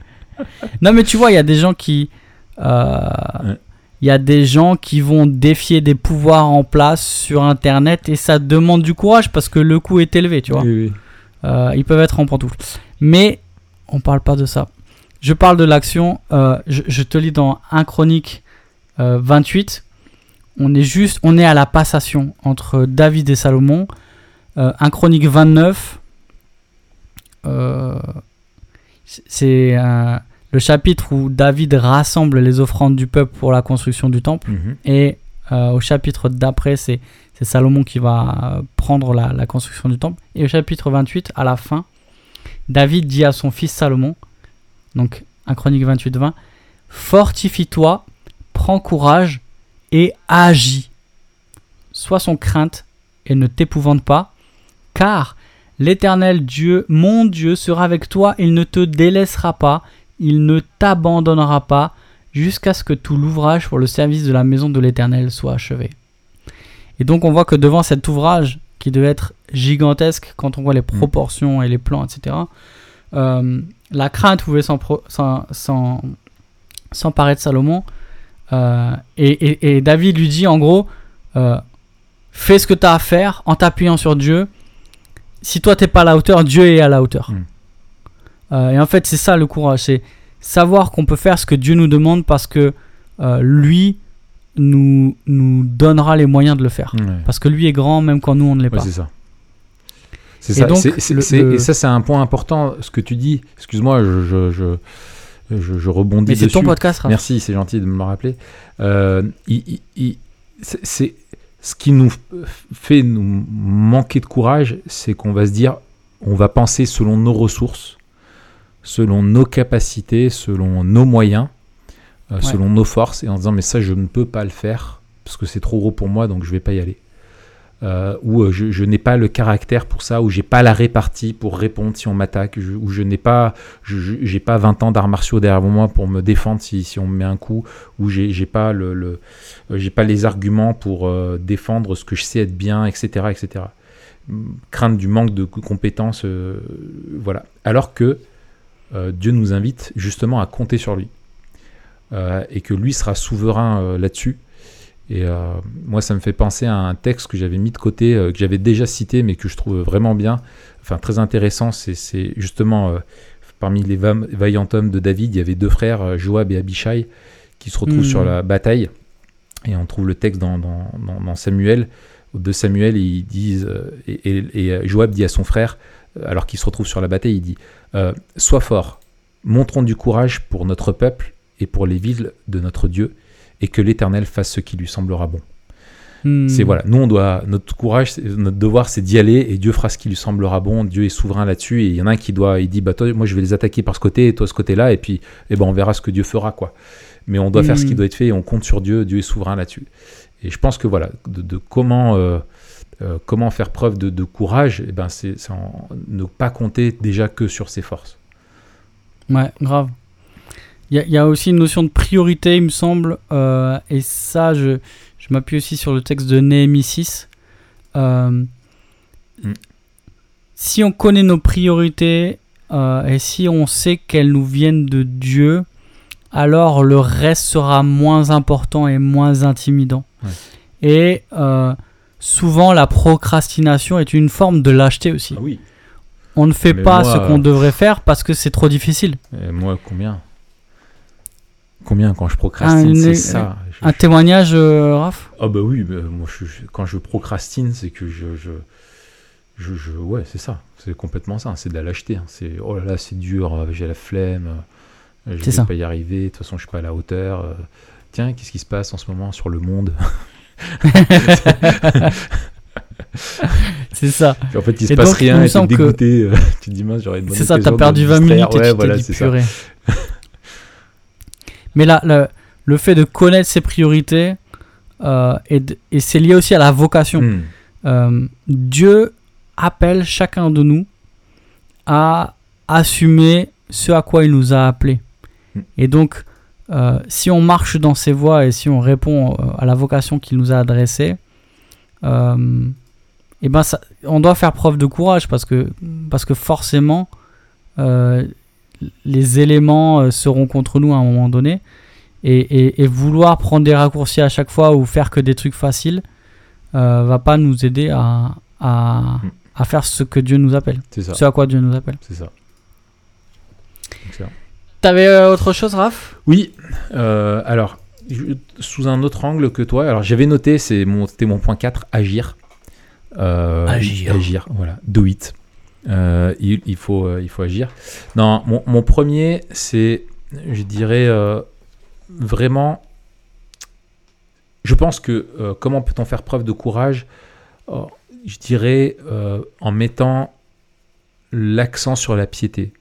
non, mais tu vois, il y a des gens qui. euh, Ouais. Il y a des gens qui vont défier des pouvoirs en place sur Internet et ça demande du courage parce que le coût est élevé, tu vois. Oui, oui. Euh, ils peuvent être en pantoufles. Mais on parle pas de ça. Je parle de l'action. euh, je, je te lis dans 1 Chronique euh, 28. On est juste, on est à la passation entre David et Salomon. Euh, 1 Chronique 29. euh, c'est euh, le chapitre où David rassemble les offrandes du peuple pour la construction du temple. Mhm. Et euh, au chapitre d'après, c'est Salomon qui va euh, prendre la, la construction du temple. Et au chapitre 28, à la fin, David dit à son fils Salomon, donc 1 Chronique 28, 20, Fortifie-toi, prends courage et agis. Sois sans crainte et ne t'épouvante pas, car l'Éternel Dieu, mon Dieu, sera avec toi, il ne te délaissera pas, il ne t'abandonnera pas, jusqu'à ce que tout l'ouvrage pour le service de la maison de l'Éternel soit achevé. Et donc on voit que devant cet ouvrage, qui devait être gigantesque quand on voit les proportions et les plans, etc., euh, la crainte pouvait s'emparer de Salomon. euh, et, et- et David lui dit en gros, euh, fais ce que tu as à faire en t'appuyant sur Dieu. Si toi t'es pas à la hauteur, Dieu est à la hauteur. Mm. Euh, et en fait c'est ça le courage, c'est savoir qu'on peut faire ce que Dieu nous demande parce que lui nous, nous donnera les moyens de le faire. Ouais. Parce que lui est grand même quand nous on ne l'est Ouais, pas. c'est ça. C'est Et ça. donc, le- le- Et ça, c'est un point important. Ce que tu dis. Excuse-moi, je, je, je, rebondis Mais c'est ton podcast, Raph. Merci, c'est gentil de me le rappeler. Euh, c'est ce qui nous fait nous manquer de courage, c'est qu'on va se dire, on va penser selon nos ressources, selon nos capacités, selon nos moyens, euh, Ouais. selon nos forces, et en disant mais ça je ne peux pas le faire parce que c'est trop gros pour moi, donc je vais pas y aller. Euh, ou euh, je, je n'ai pas le caractère pour ça, ou j'ai pas la répartie pour répondre si on m'attaque, ou je n'ai pas, j'ai pas 20 ans d'arts martiaux derrière moi pour me défendre si, si on me met un coup, ou j'ai pas le, le- j'ai pas les arguments pour euh, défendre ce que je sais être bien, etc., etc. crainte du manque de compétences, euh, voilà. Alors que Dieu nous invite justement à compter sur lui et que lui sera souverain là-dessus. Et moi, ça me fait penser à un texte que j'avais mis de côté, que j'avais déjà cité, mais que je trouve vraiment bien, enfin très intéressant. C'est justement parmi les vaillants hommes de David, il y avait deux frères, Joab et Abishai, qui se retrouvent sur hmm. la bataille. Et on trouve le texte dans, dans, dans Samuel de Samuel, ils disent, euh, et, et, Joab dit à son frère, euh, alors qu'il se retrouve sur la bataille, il dit euh, Sois fort, montrons du courage pour notre peuple et pour les villes de notre Dieu, et que l'Éternel fasse ce qui lui semblera bon. Hmm. C'est voilà, nous on doit, notre courage, notre devoir c'est d'y aller et Dieu fera ce qui lui semblera bon. Dieu est souverain là-dessus et il y en a un qui doit, il dit bah toi, moi je vais les attaquer par ce côté et toi ce côté-là et puis eh ben on verra ce que Dieu fera quoi. Mais on doit faire ce qui hmm. doit être fait et on compte sur Dieu. Dieu est souverain là-dessus. Et je pense que voilà, de, comment, euh, euh, comment faire preuve de, courage, eh ben c'est ne pas compter déjà que sur ses forces. Ouais, grave. Il y, a aussi une notion de priorité, il me semble, euh, et ça, je, je m'appuie aussi sur le texte de Néhémie 6. Mm. Si on connaît nos priorités et si on sait qu'elles nous viennent de Dieu, alors le reste sera moins important et moins intimidant. Et euh, souvent, la procrastination est une forme de lâcheté aussi. Ah oui. On ne fait pas ce qu'on devrait faire parce que c'est trop difficile. Et moi, combien? Combien quand je procrastine, c'est ça. un témoignage, euh, Raph? Ah bah oui, bah, moi, quand je procrastine, c'est que je, je, je, ouais, c'est ça. C'est complètement ça. C'est de la lâcheté. Hein. C'est oh là là, c'est dur. J'ai la flemme. Je ne vais pas y arriver. De toute façon, je suis pas à la hauteur tiens, qu'est-ce qui se passe en ce moment sur le monde? C'est ça. en fait, il se passe rien, et t'es dégoûté. Que... tu te dis, mince, j'aurais C'est ça, t'as perdu 20 minutes et tu voilà, t'es dit Mais là, le, le, fait de connaître ses priorités, euh, et, et c'est lié aussi à la vocation. Hmm. Euh, Dieu appelle chacun de nous à assumer ce à quoi il nous a appelés. Hmm. Et donc, euh, si on marche dans ses voies et si on répond euh, à la vocation qu'il nous a adressée, et ben ça, on doit faire preuve de courage parce que, parce que forcément, les éléments seront contre nous à un moment donné. Et, et, vouloir prendre des raccourcis à chaque fois ou faire que des trucs faciles va pas nous aider à, à, à, faire ce que Dieu nous appelle. Ce à quoi Dieu nous appelle. C'est ça. T'avais euh, autre chose, Raph? Oui. Euh, alors, sous un autre angle que toi, alors j'avais noté, c'était mon, mon point 4, agir. Euh, agir. Agir, voilà. Do it. Il, faut, il faut agir. Non, mon, mon premier, c'est, je dirais, vraiment. Je pense que comment peut-on faire preuve de courage Je dirais en mettant l'accent sur la piété.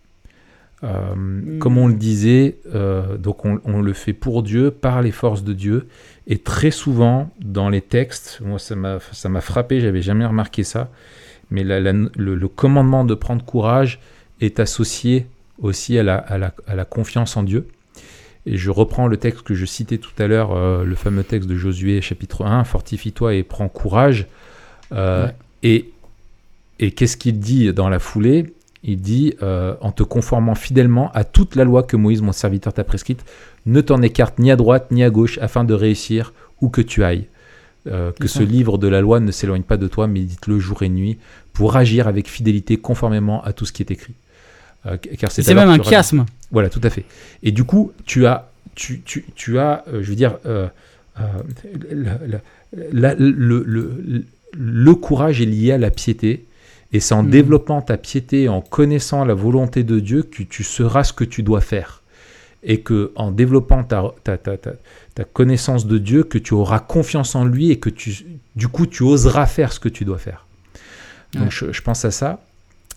Euh, mm. Comme on le disait, euh, donc on, le fait pour Dieu, par les forces de Dieu. Et très souvent, dans les textes, moi ça m'a frappé, j'avais jamais remarqué ça, mais le, commandement de prendre courage est associé aussi à la, à la, à la confiance en Dieu. Et je reprends le texte que je citais tout à l'heure, euh, le fameux texte de Josué chapitre 1, Fortifie-toi et prends courage. Et, et qu'est-ce qu'il dit dans la foulée? Il dit euh, En te conformant fidèlement à toute la loi que Moïse, mon serviteur, t'a prescrite, ne t'en écarte ni à droite ni à gauche afin de réussir où que tu ailles. Euh, que ce livre de la loi ne s'éloigne pas de toi, médite-le jour et nuit pour agir avec fidélité conformément à tout ce qui est écrit. Euh, car c'est même un chiasme. Voilà, tout à fait. Et du coup, tu as, tu, tu, tu as je veux dire, le, le courage est lié à la piété et c'est en hmm. développant ta piété, en connaissant la volonté de Dieu, que tu seras ce que tu dois faire. Et que en développant ta, ta, ta, ta, connaissance de Dieu, que tu auras confiance en lui et que tu, du coup tu oseras faire ce que tu dois faire. Donc je, pense à ça.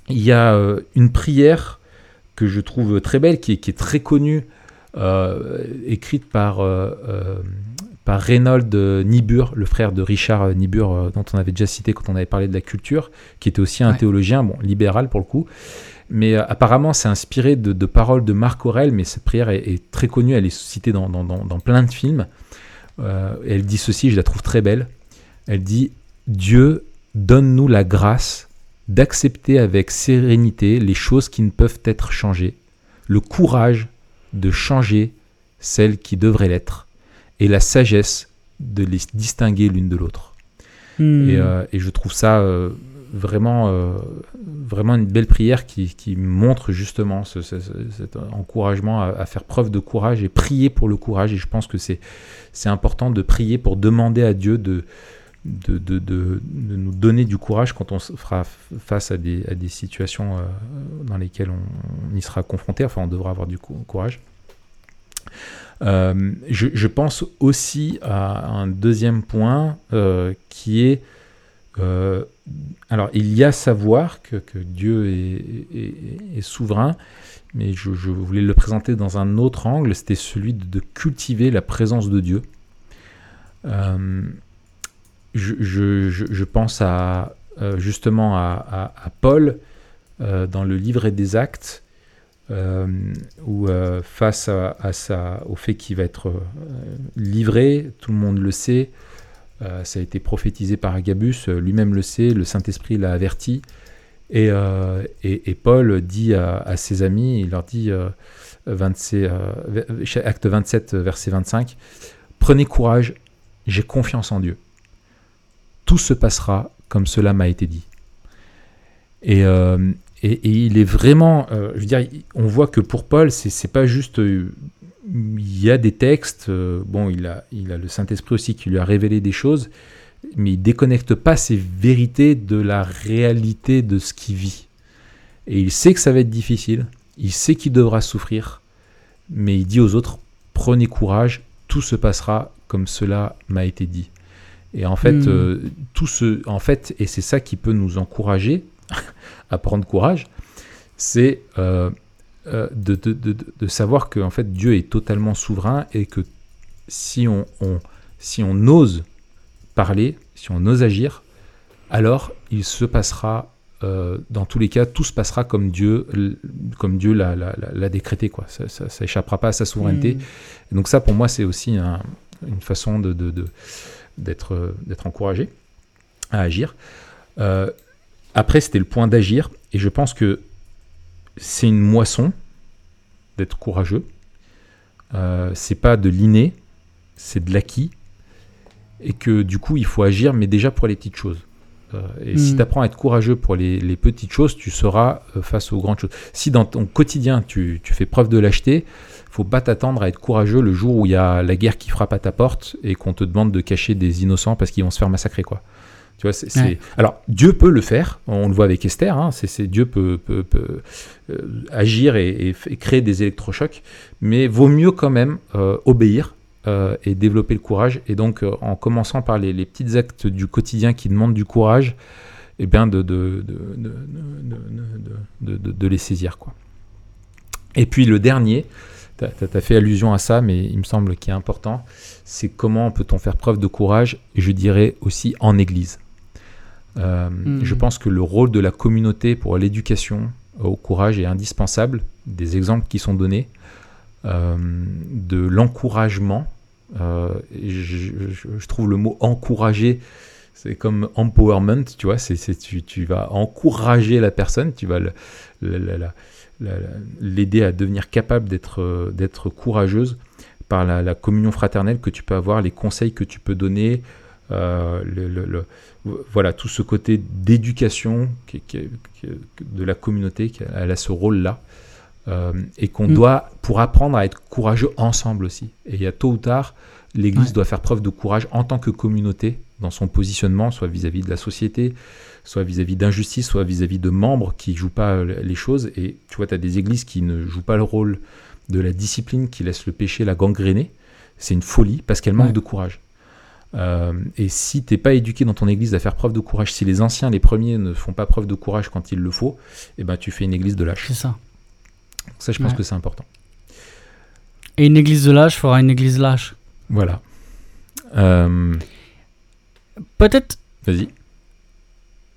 Il y a euh, une prière que je trouve très belle, qui est, qui est très connue, euh, écrite par euh, par Reynold Niebuhr, le frère de Richard Niebuhr, dont on avait déjà cité quand on avait parlé de la culture, qui était aussi un théologien, bon, libéral pour le coup. Mais apparemment, c'est inspiré de, paroles de Marc Aurel, mais cette prière est, très connue, elle est citée dans, plein de films. Elle dit ceci, je la trouve très belle. Elle dit Dieu donne-nous la grâce d'accepter avec sérénité les choses qui ne peuvent être changées, le courage de changer celles qui devraient l'être, et la sagesse de les distinguer l'une de l'autre. Hmm. Et, euh, et je trouve ça euh, vraiment, euh, vraiment une belle prière qui, qui montre justement ce- ce- ce- cet encouragement à, à faire preuve de courage et prier pour le courage. Et je pense que c'est c'est important de prier pour demander à Dieu de, de, de, de- nous donner du courage quand on fera face à des, à des situations euh, dans lesquelles on, on y sera confronté. Enfin, on devra avoir du cou- courage. Euh, je, je pense aussi à un deuxième point euh, qui est alors, il y a savoir que, que Dieu est, est- souverain, mais je, je voulais le présenter dans un autre angle, c'était celui de, cultiver la présence de Dieu. Je, pense à, euh, justement à, Paul euh, dans le livret des actes, euh, où face au fait qu'il va être livré, tout le monde le sait, ça a été prophétisé par Agabus, lui-même le sait, le Saint-Esprit l'a averti. Et, Paul dit à, ses amis, il leur dit, euh, 27, euh, acte 27, verset 25, Prenez courage, j'ai confiance en Dieu. Tout se passera comme cela m'a été dit. Et, euh, il est vraiment, euh, je veux dire, on voit que pour Paul, c'est pas juste il y a des textes, euh, bon, il a, il a le Saint-Esprit aussi qui lui a révélé des choses, mais il déconnecte pas ses vérités de la réalité de ce qu'il vit. Et il sait que ça va être difficile, il sait qu'il devra souffrir, mais il dit aux autres, prenez courage, tout se passera comme cela m'a été dit. Et en fait, Mm. euh, tout ce, en fait, et c'est ça qui peut nous encourager à prendre courage, c'est euh, euh, de, de- de- de savoir que en fait Dieu est totalement souverain et que si on, on- si on ose parler, si on ose agir, alors il se passera, dans tous les cas, tout se passera comme Dieu, comme Dieu l'a, l'a- l'a- l'a décrété. Quoi. Ça, ça, ça échappera pas à sa souveraineté. Hmm. Donc ça, pour moi, c'est aussi un- une façon de, de- de- d'être, encouragé à agir. Euh, après, c'était le point d'agir, et je pense que c'est une moisson d'être courageux. Euh, c'est pas de l'inné, c'est de l'acquis, et que du coup, il faut agir, mais déjà pour les petites choses. Euh, et si Mm. tu apprends à être courageux pour les, les petites choses, tu seras euh, face aux grandes choses. Si dans ton quotidien, tu, tu fais preuve de lâcheté, faut pas t'attendre à être courageux le jour où il y a la guerre qui frappe à ta porte et qu'on te demande de cacher des innocents parce qu'ils vont se faire massacrer, quoi. Tu vois, Ouais. Alors, Dieu peut le faire, on le voit avec Esther, hein, c'est, Dieu peut, peut- peut, euh, agir et, et f- et créer des électrochocs, mais vaut mieux quand même euh, obéir euh, et développer le courage. Et donc, euh, en commençant par les, les petits actes du quotidien qui demandent du courage, eh bien, de, de, de, de, les saisir. Quoi. Et puis, le dernier, tu as, fait allusion à ça, mais il me semble qu'il est important, c'est comment peut-on faire preuve de courage, et je dirais aussi en Église. Euh, Mm. Je pense que le rôle de la communauté pour l'éducation au courage est indispensable. Des exemples qui sont donnés, euh, de l'encouragement. Euh, je, trouve le mot encourager, c'est comme empowerment, tu vois, tu, vas encourager la personne, tu vas l'aider à devenir capable d'être, courageuse par la, communion fraternelle que tu peux avoir, les conseils que tu peux donner, euh, voilà, tout ce côté d'éducation de la communauté, elle a ce rôle-là. Euh, et qu'on Mm. doit, pour apprendre à être courageux ensemble aussi. Et il y a tôt ou tard, l'Église Ouais. doit faire preuve de courage en tant que communauté dans son positionnement, soit vis-à-vis de la société, soit vis-à-vis d'injustice, soit vis-à-vis de membres qui jouent pas euh, les choses. Et tu vois, tu as des églises qui ne jouent pas le rôle de la discipline, qui laissent le péché la gangréner. C'est une folie parce qu'elle manque Ouais. de courage. Euh, et si t'es pas éduqué dans ton église à faire preuve de courage, si les anciens, les premiers, ne font pas preuve de courage quand il le faut, eh ben tu fais une église de lâche. C'est ça. Ça, je pense Ouais. que c'est important. Et une église de lâche fera une église lâche. Voilà. Euh, Peut-être Vas-y.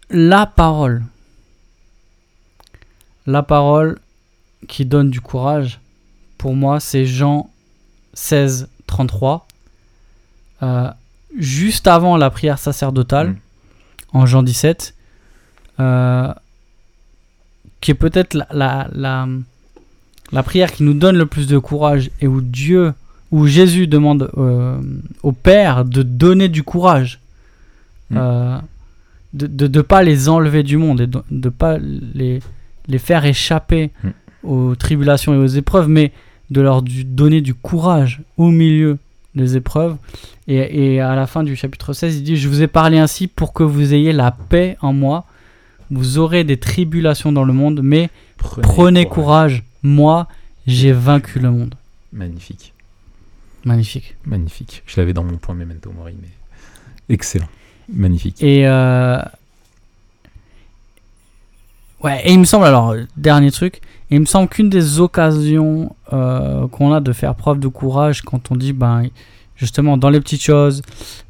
la parole. La parole qui donne du courage, pour moi, c'est Jean 16, 33. Euh, juste avant la prière sacerdotale, Mm. en Jean 17, euh, qui est peut-être la, la, la, la prière qui nous donne le plus de courage et où Dieu, où Jésus demande euh, au Père de donner du courage, Mm. euh, de ne pas les enlever du monde et de ne pas les, les faire échapper Mm. aux tribulations et aux épreuves, mais de leur du- donner du courage au milieu des épreuves. Et, et à la fin du chapitre 16, il dit, je vous ai parlé ainsi pour que vous ayez la paix en moi. Vous aurez des tribulations dans le monde, mais prenez, courage. Moi, j'ai vaincu le monde. Magnifique, Magnifique. magnifique. Je l'avais dans mon point Memento Mori, mais excellent, magnifique. Et euh, ouais, et il me semble alors dernier truc, il me semble qu'une des occasions euh, qu'on a de faire preuve de courage quand on dit ben justement dans les petites choses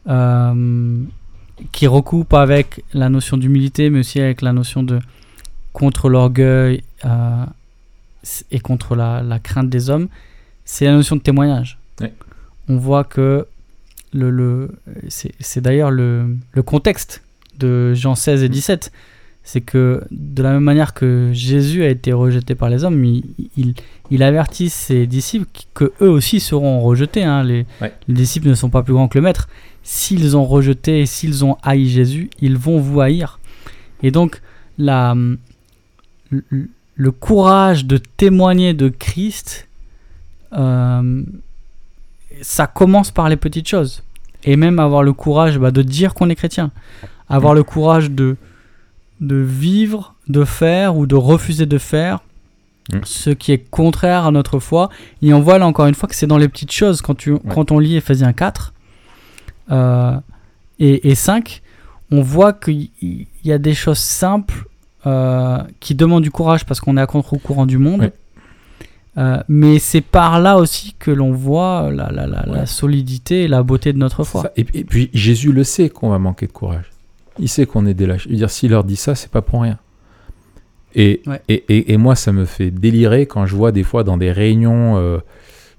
euh, qui recoupent avec la notion d'humilité, mais aussi avec la notion de contre l'orgueil et contre la, la crainte des hommes, c'est la notion de témoignage. Ouais. On voit que le, le, c'est d'ailleurs le, le contexte de Jean 16 et 17. C'est que de la même manière que Jésus a été rejeté par les hommes, il, il, il avertit ses disciples que eux aussi seront rejetés. hein. Les, Ouais. les disciples ne sont pas plus grands que le maître. S'ils ont rejeté et s'ils ont haï Jésus, ils vont vous haïr. Et donc, la, le, courage de témoigner de Christ, euh, ça commence par les petites choses. Et même avoir le courage bah, de dire qu'on est chrétien. Avoir le courage de, de vivre, de faire ou de refuser de faire Mm. ce qui est contraire à notre foi. Et on voit là encore une fois que c'est dans les petites choses. Quand, tu, quand on lit Ephésiens 4 euh, et, et 5, on voit qu'il y y a des choses simples euh, qui demandent du courage parce qu'on est à contre-courant du monde. Euh, mais c'est par là aussi que l'on voit la, la, la, la Ouais. solidité et la beauté de notre foi. Et, et puis Jésus le sait qu'on va manquer de courage. Il sait qu'on est des lâches. Je veux dire, s'il leur dit ça, c'est pas pour rien. Et, Ouais. et, et, et moi, ça me fait délirer quand je vois des fois dans des réunions euh,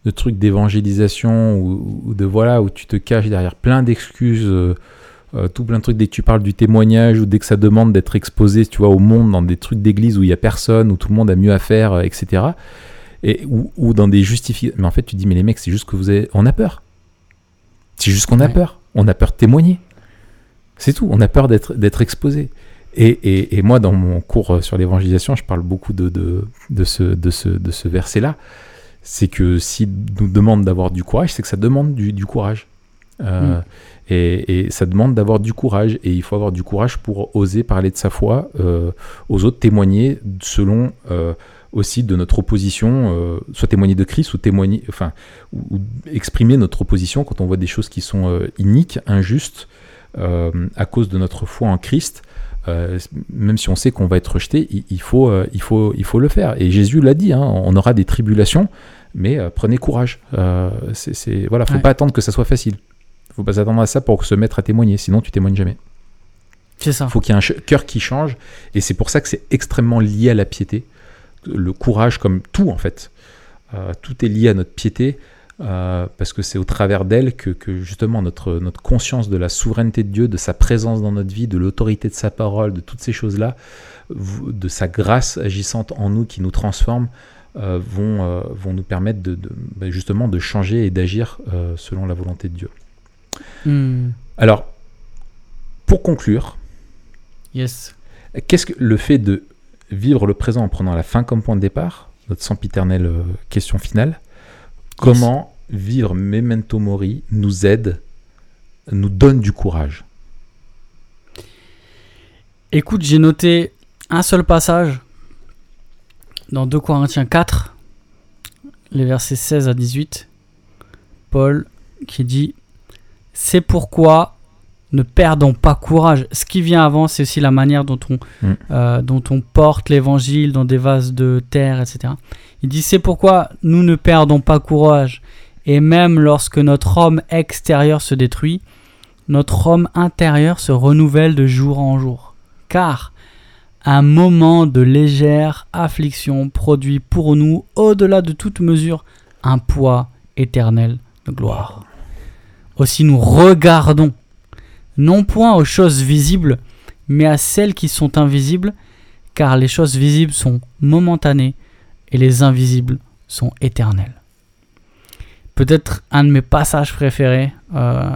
de trucs d'évangélisation ou, ou de voilà où tu te caches derrière plein d'excuses, euh, euh, tout plein de trucs dès que tu parles du témoignage ou dès que ça demande d'être exposé, tu vois, au monde dans des trucs d'église où il y a personne, où tout le monde a mieux à faire, euh, etc. Et ou, ou dans des justifications. Mais en fait, tu dis mais les mecs, c'est juste que vous avez, on a peur. C'est juste qu'on a peur. On a peur de témoigner. C'est tout. On a peur d'être d'être exposé. Et, et, et moi, dans mon cours euh, sur l'évangélisation, je parle beaucoup de, de, de ce, de ce, de ce verset-là. C'est que s'il nous demande d'avoir du courage, c'est que ça demande du, du courage. Euh, et, et ça demande d'avoir du courage. Et il faut avoir du courage pour oser parler de sa foi euh, aux autres, témoigner selon euh, aussi de notre opposition, euh, soit témoigner de Christ ou témoigner, enfin, ou, ou exprimer notre opposition quand on voit des choses qui sont iniques, injustes, à cause de notre foi en Christ. Euh, même si on sait qu'on va être rejeté, il, il faut, euh, il, faut, il faut le faire. Et Jésus l'a dit, hein, on aura des tribulations, mais euh, prenez courage. C'est, c'est- voilà, faut Ouais. pas attendre que ça soit facile. Faut pas s'attendre à ça pour se mettre à témoigner, sinon tu témoignes jamais. C'est ça. Il faut qu'il y ait un cœur qui change, et c'est pour ça que c'est extrêmement lié à la piété. Le courage, comme tout en fait, Euh, tout est lié à notre piété, euh, parce que c'est au travers d'elle que, que, justement notre, notre conscience de la souveraineté de Dieu, de sa présence dans notre vie, de l'autorité de sa parole, de toutes ces choses-là, de sa grâce agissante en nous qui nous transforme, euh, vont, vont nous permettre de, de- bah, justement de changer et d'agir selon la volonté de Dieu. Hmm. Alors, pour conclure, Yes. Qu'est-ce que le fait de vivre le présent en prenant la fin comme point de départ, notre sempiternelle euh, question finale, comment vivre Memento Mori nous aide, nous donne du courage? Écoute, j'ai noté un seul passage dans 2 Corinthiens 4, les versets 16 à 18. Paul qui dit C'est pourquoi ne perdons pas courage. Ce qui vient avant, c'est aussi la manière dont on, Mm. euh, dont on porte l'évangile dans des vases de terre, etc. Il dit C'est pourquoi nous ne perdons pas courage. Et même lorsque notre homme extérieur se détruit, notre homme intérieur se renouvelle de jour en jour. Car un moment de légère affliction produit pour nous, au-delà de toute mesure, un poids éternel de gloire. Aussi nous regardons, non point aux choses visibles, mais à celles qui sont invisibles, car les choses visibles sont momentanées et les invisibles sont éternelles. Peut-être un de mes passages préférés euh,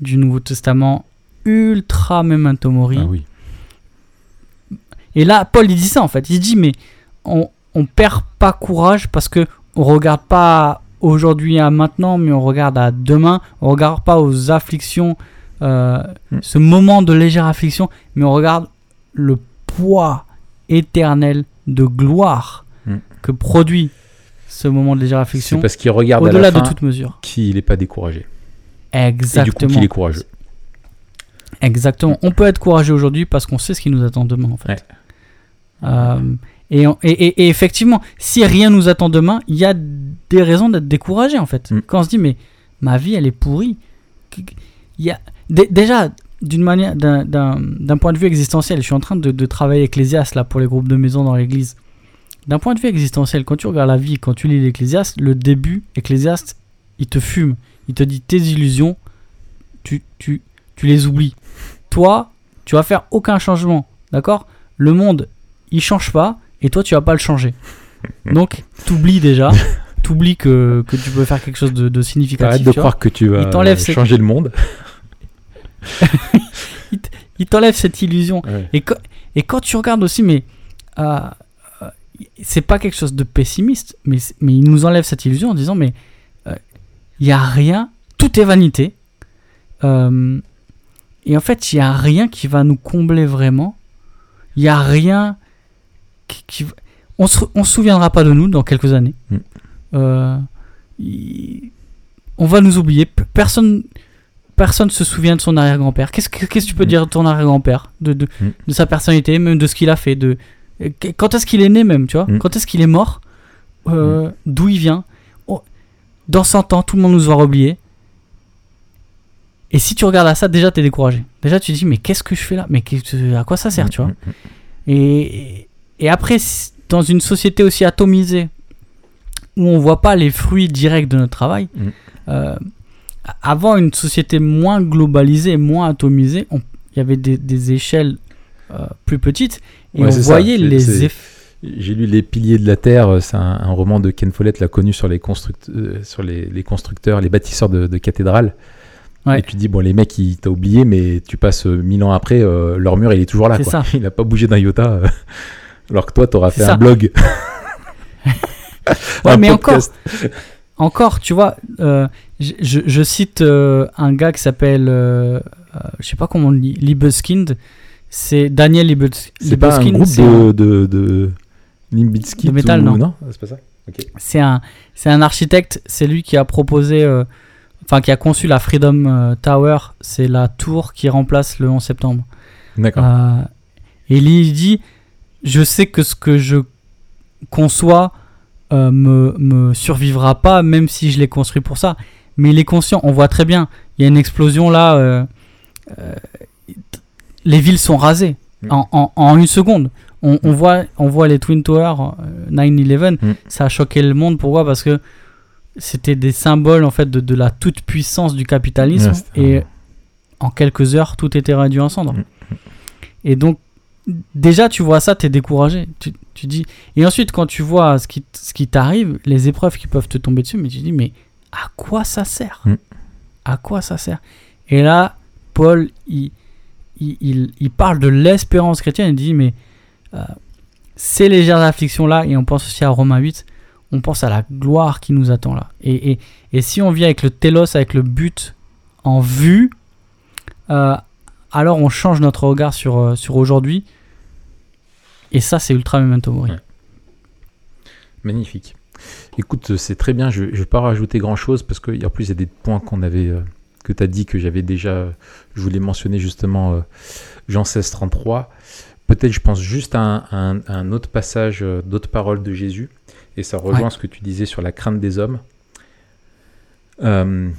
du Nouveau Testament, ultra memento mori. Ah oui. Et là, Paul il dit ça en fait. Il dit mais on, on perd pas courage parce que on regarde pas aujourd'hui à maintenant, mais on regarde à demain. On regarde pas aux afflictions, euh, Mm. ce moment de légère affliction, mais on regarde le poids éternel de gloire Mm. que produit ce moment de légère C'est affliction parce qu'il regarde à au-delà la fin de toute mesure. qu'il n'est pas découragé. Et du coup, Exactement. qu'il est courageux. Exactement. On peut être courageux aujourd'hui parce qu'on sait ce qui nous attend demain, en fait. Ouais. Euh, et, on- et- et- et effectivement, si rien nous attend demain, il y a des raisons d'être découragé, en fait. Mm. Quand on se dit, mais ma vie, elle est pourrie. Il y a, dé- déjà, d'une manière, d'un point de vue existentiel, je suis en train de, de travailler Ecclésiaste là pour les groupes de maison dans l'église. D'un point de vue existentiel, quand tu regardes la vie, quand tu lis l'Ecclésiaste, le début, Ecclésiaste, il te fume. Il te dit tes illusions, tu, tu, tu les oublies. Toi, tu vas faire aucun changement, d'accord? Le monde, il change pas, et toi, tu vas pas le changer. Donc, t'oublies déjà, t'oublies que, que tu peux faire quelque chose de, de significatif. Arrête de vois. croire que tu vas ses- changer le monde. Il t'enlève cette illusion. Ouais. Et, quand- et quand tu regardes aussi, mais euh, euh, c'est pas quelque chose de pessimiste, mais, mais il nous enlève cette illusion en disant, mais il y a rien, tout est vanité. Euh, et en fait, il y a rien qui va nous combler vraiment. Il y a rien qui, qui va- on se, on se souviendra pas de nous dans quelques années. Mm. Euh, il- on va nous oublier. Personne, personne se souvient de son arrière-grand-père. Qu'est-ce que, qu'est-ce que tu peux Mm. dire de ton arrière-grand-père, de, de, Mm. de sa personnalité, même de ce qu'il a fait, de euh, qu- quand est-ce qu'il est né même, tu vois? Quand est-ce qu'il est mort? Euh, D'où il vient? Oh, Dans 100 ans, tout le monde nous aura oublié. Et si tu regardes à ça, déjà t'es découragé. Déjà tu te dis mais qu'est-ce que je fais là? Mais à quoi ça sert, tu vois? et, et après, dans une société aussi atomisée, où on voit pas les fruits directs de notre travail, Mm. euh, avant une société moins globalisée, moins atomisée, il y avait des, des échelles euh, plus petites, et Ouais, on voyait les effets. J'ai lu Les Piliers de la Terre, euh, c'est un, un roman de Ken Follett, l'a connu sur les, construct- euh, sur les, les constructeurs, les bâtisseurs de, de cathédrales. Ouais. Et tu dis, bon, les mecs, ils t'ont oublié, mais tu passes mille ans après, euh, leur mur, il est toujours là. C'est Quoi. ça. Il n'a pas bougé d'un iota. Alors que toi, t'auras fait ça. un blog. Ouais, Un mais podcast. Encore, tu vois, euh, je, je- je cite euh, un gars qui s'appelle, euh, euh, je sais pas comment on dit, Liebeskind. C'est Daniel Liebes- C'est pas un Libeskind. groupe de, de, de De métal, ou- non. Non, c'est pas ça. C'est un, c'est un architecte, c'est lui qui a proposé, enfin qui a conçu la Freedom Tower, c'est la tour qui remplace le 11 septembre. D'accord. Et lui, il dit, je sais que ce que je conçois euh, me, me survivra pas, même si je l'ai construit pour ça. Mais il est conscient, on voit très bien, il y a une explosion là, euh, euh, les villes sont rasées Mm. en, en- en une seconde. On, on voit, on voit les Twin Towers, euh, 9-11, Mm. ça a choqué le monde. Pourquoi? Parce que c'était des symboles en fait de, de la toute puissance du capitalisme Ouais, et en quelques heures tout était réduit en cendres. Mm. Et donc déjà tu vois ça, tu es découragé. Tu, tu dis et ensuite quand tu vois ce qui, ce qui t'arrive, les épreuves qui peuvent te tomber dessus, mais tu dis mais à quoi ça sert? Mm. À quoi ça sert? Et là Paul il, il, il- il parle de l'espérance chrétienne, il dit mais euh, ces légères afflictions là et on pense aussi à Romains 8 on pense à la gloire qui nous attend là. Et, et, et si on vient avec le télos, avec le but en vue, euh, alors on change notre regard sur, euh, sur aujourd'hui. Et ça, c'est ultra memento mori. Ouais. Magnifique. Écoute, c'est très bien. Je ne vais pas rajouter grand-chose parce qu'en plus, il y a des points qu'on avait, euh, que tu as dit que j'avais déjà. Je voulais mentionner justement euh, Jean 16, 33. Peut-être je pense juste à un, autre passage, euh, d'autres paroles de Jésus. Et ça rejoint Ouais. ce que tu disais sur la crainte des hommes. Euh,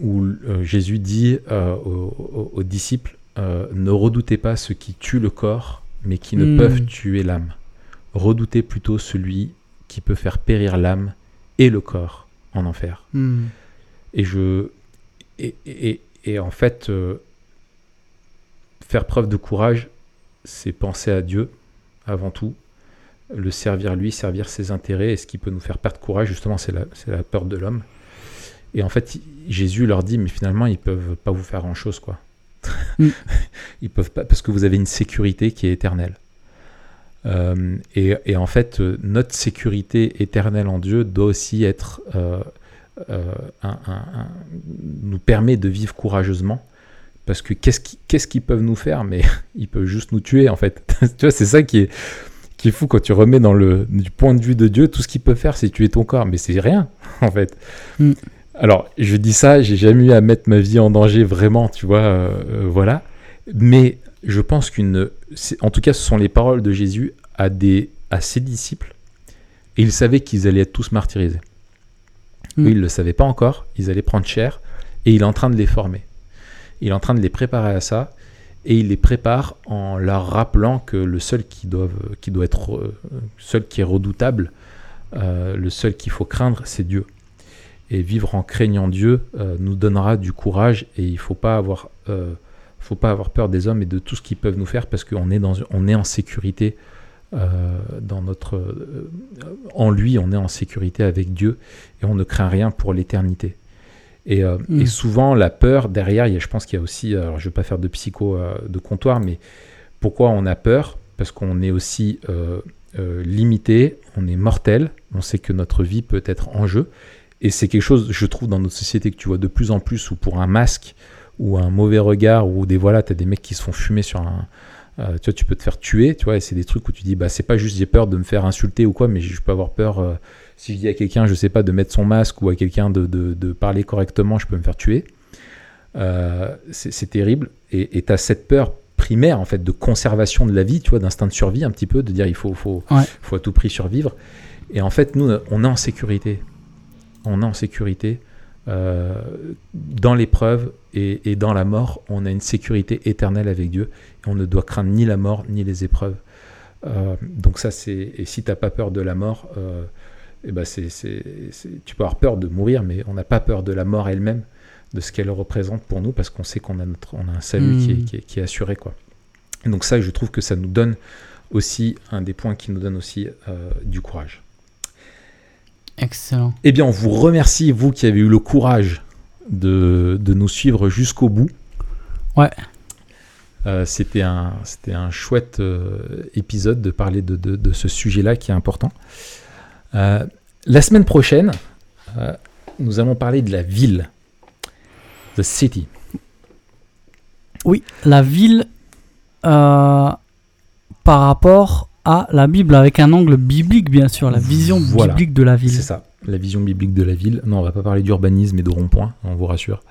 où euh, Jésus dit euh, aux, aux- disciples euh, Ne redoutez pas ceux qui tuent le corps, mais qui ne Hmm. peuvent tuer l'âme. Redoutez plutôt celui qui peut faire périr l'âme et le corps en enfer. Hmm. Et je et, et- et en fait euh, faire preuve de courage, c'est penser à Dieu avant tout, le servir lui, servir ses intérêts. Et ce qui peut nous faire perdre courage, justement, c'est la, peur de l'homme. Et en fait, Jésus leur dit, mais finalement, ils peuvent pas vous faire grand-chose, quoi. Mm. ils peuvent pas, parce que vous avez une sécurité qui est éternelle. Euh, et, et en fait, euh, notre sécurité éternelle en Dieu doit aussi être, euh, euh, un- un- un- nous permet de vivre courageusement. Parce que qu'est-ce qui- qu'est-ce qu'ils peuvent nous faire? Mais ils peuvent juste nous tuer, en fait. tu vois, c'est ça qui est, qui est fou quand tu remets dans le du point de vue de Dieu, tout ce qu'il peut faire, c'est tuer ton corps. Mais c'est rien, en fait. Mm. Alors, je dis ça, j'ai jamais eu à mettre ma vie en danger vraiment, tu vois, euh, euh, voilà. Mais je pense qu'une, en tout cas, ce sont les paroles de Jésus à des, à ses disciples, et il savait qu'ils allaient être tous martyrisés. Mm. Eux, ils le savaient pas encore, ils allaient prendre cher, et il est en train de les former. Il est en train de les préparer à ça, et il les prépare en leur rappelant que le seul qui, doit être, euh, seul qui est redoutable, euh, le seul qu'il faut craindre, c'est Dieu. Et vivre en craignant Dieu euh, nous donnera du courage et il faut pas avoir, euh, faut pas avoir peur des hommes et de tout ce qu'ils peuvent nous faire parce qu'on est dans, on est en sécurité euh, dans notre, en lui, on est en sécurité avec Dieu et on ne craint rien pour l'éternité. Et, Mm. et souvent la peur derrière, il y a, je pense qu'il y a aussi, alors je vais pas faire de psycho de comptoir, mais pourquoi on a peur? Parce qu'on est aussi limité, on est mortel, on sait que notre vie peut être en jeu. Et c'est quelque chose, je trouve, dans notre société que tu vois de plus en plus, où pour un masque ou un mauvais regard, ou des voilà, tu as des mecs qui se font fumer sur un. euh, tu vois, tu peux te faire tuer, tu vois, et c'est des trucs où tu dis, bah, c'est pas juste j'ai peur de me faire insulter ou quoi, mais je peux avoir peur, euh, si je dis à quelqu'un, je sais pas, de mettre son masque ou à quelqu'un de, de, de parler correctement, je peux me faire tuer. Euh, c'est c'est terrible. Et tu as cette peur primaire, en fait, de conservation de la vie, tu vois, d'instinct de survie, un petit peu, de dire il faut, faut, Ouais. faut à tout prix survivre. Et en fait, nous, on est en sécurité. On est en sécurité. euh, dans l'épreuve et, et dans la mort, on a une sécurité éternelle avec Dieu. Et on ne doit craindre ni la mort ni les épreuves. Euh, donc ça, c'est... Et si tu n'as pas peur de la mort, euh, eh ben c'est, tu peux avoir peur de mourir, mais on n'a pas peur de la mort elle-même, de ce qu'elle représente pour nous, parce qu'on sait qu'on a, notre, on a un salut qui, est, Mm. qui, est, qui est assuré. Quoi. Et donc ça, je trouve que ça nous donne aussi, un des points qui nous donne aussi du courage. Excellent. Eh bien, on vous remercie, vous qui avez eu le courage de, de nous suivre jusqu'au bout. Ouais. Euh, c'était un, c'était un chouette euh, épisode de parler de, de- de ce sujet-là qui est important. Euh, la semaine prochaine, nous allons parler de la ville, the city. Oui, la ville par rapport à la Bible, avec un angle biblique, bien sûr, la vision Voilà. biblique de la ville. C'est ça, la vision biblique de la ville. Non, on va pas parler d'urbanisme et de rond-point, on vous rassure,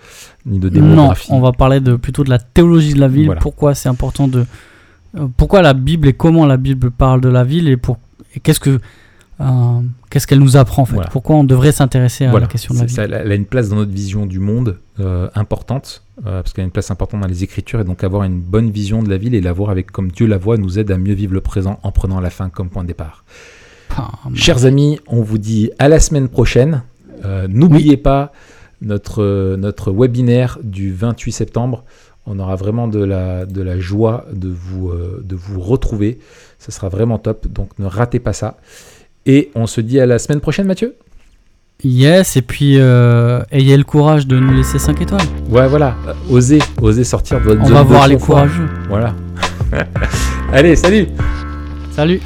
ni de Non, démographie. on va parler de, plutôt de la théologie de la ville, Voilà. pourquoi c'est important de... euh, pourquoi la Bible et comment la Bible parle de la ville et, pour, et qu'est-ce que... euh, qu'est-ce qu'elle nous apprend en fait Voilà. Pourquoi on devrait s'intéresser à Voilà, la question de la ça, elle a une place dans notre vision du monde euh, importante, euh, parce qu'elle a une place importante dans les Écritures, et donc avoir une bonne vision de la ville et la voir avec comme Dieu la voit nous aide à mieux vivre le présent en prenant la fin comme point de départ. Ah, Chers amis, on vous dit à la semaine prochaine. N'oubliez pas notre, notre webinaire du 28 septembre. On aura vraiment de la, de la joie de vous, euh, de vous retrouver. Ça sera vraiment top, donc ne ratez pas ça. Et on se dit à la semaine prochaine, Mathieu Yes, et puis euh, ayez le courage de nous laisser 5 étoiles. Ouais, voilà. Euh, Osez, osez sortir de votre On zone va de voir les confort. courageux. Voilà. Allez, salut Salut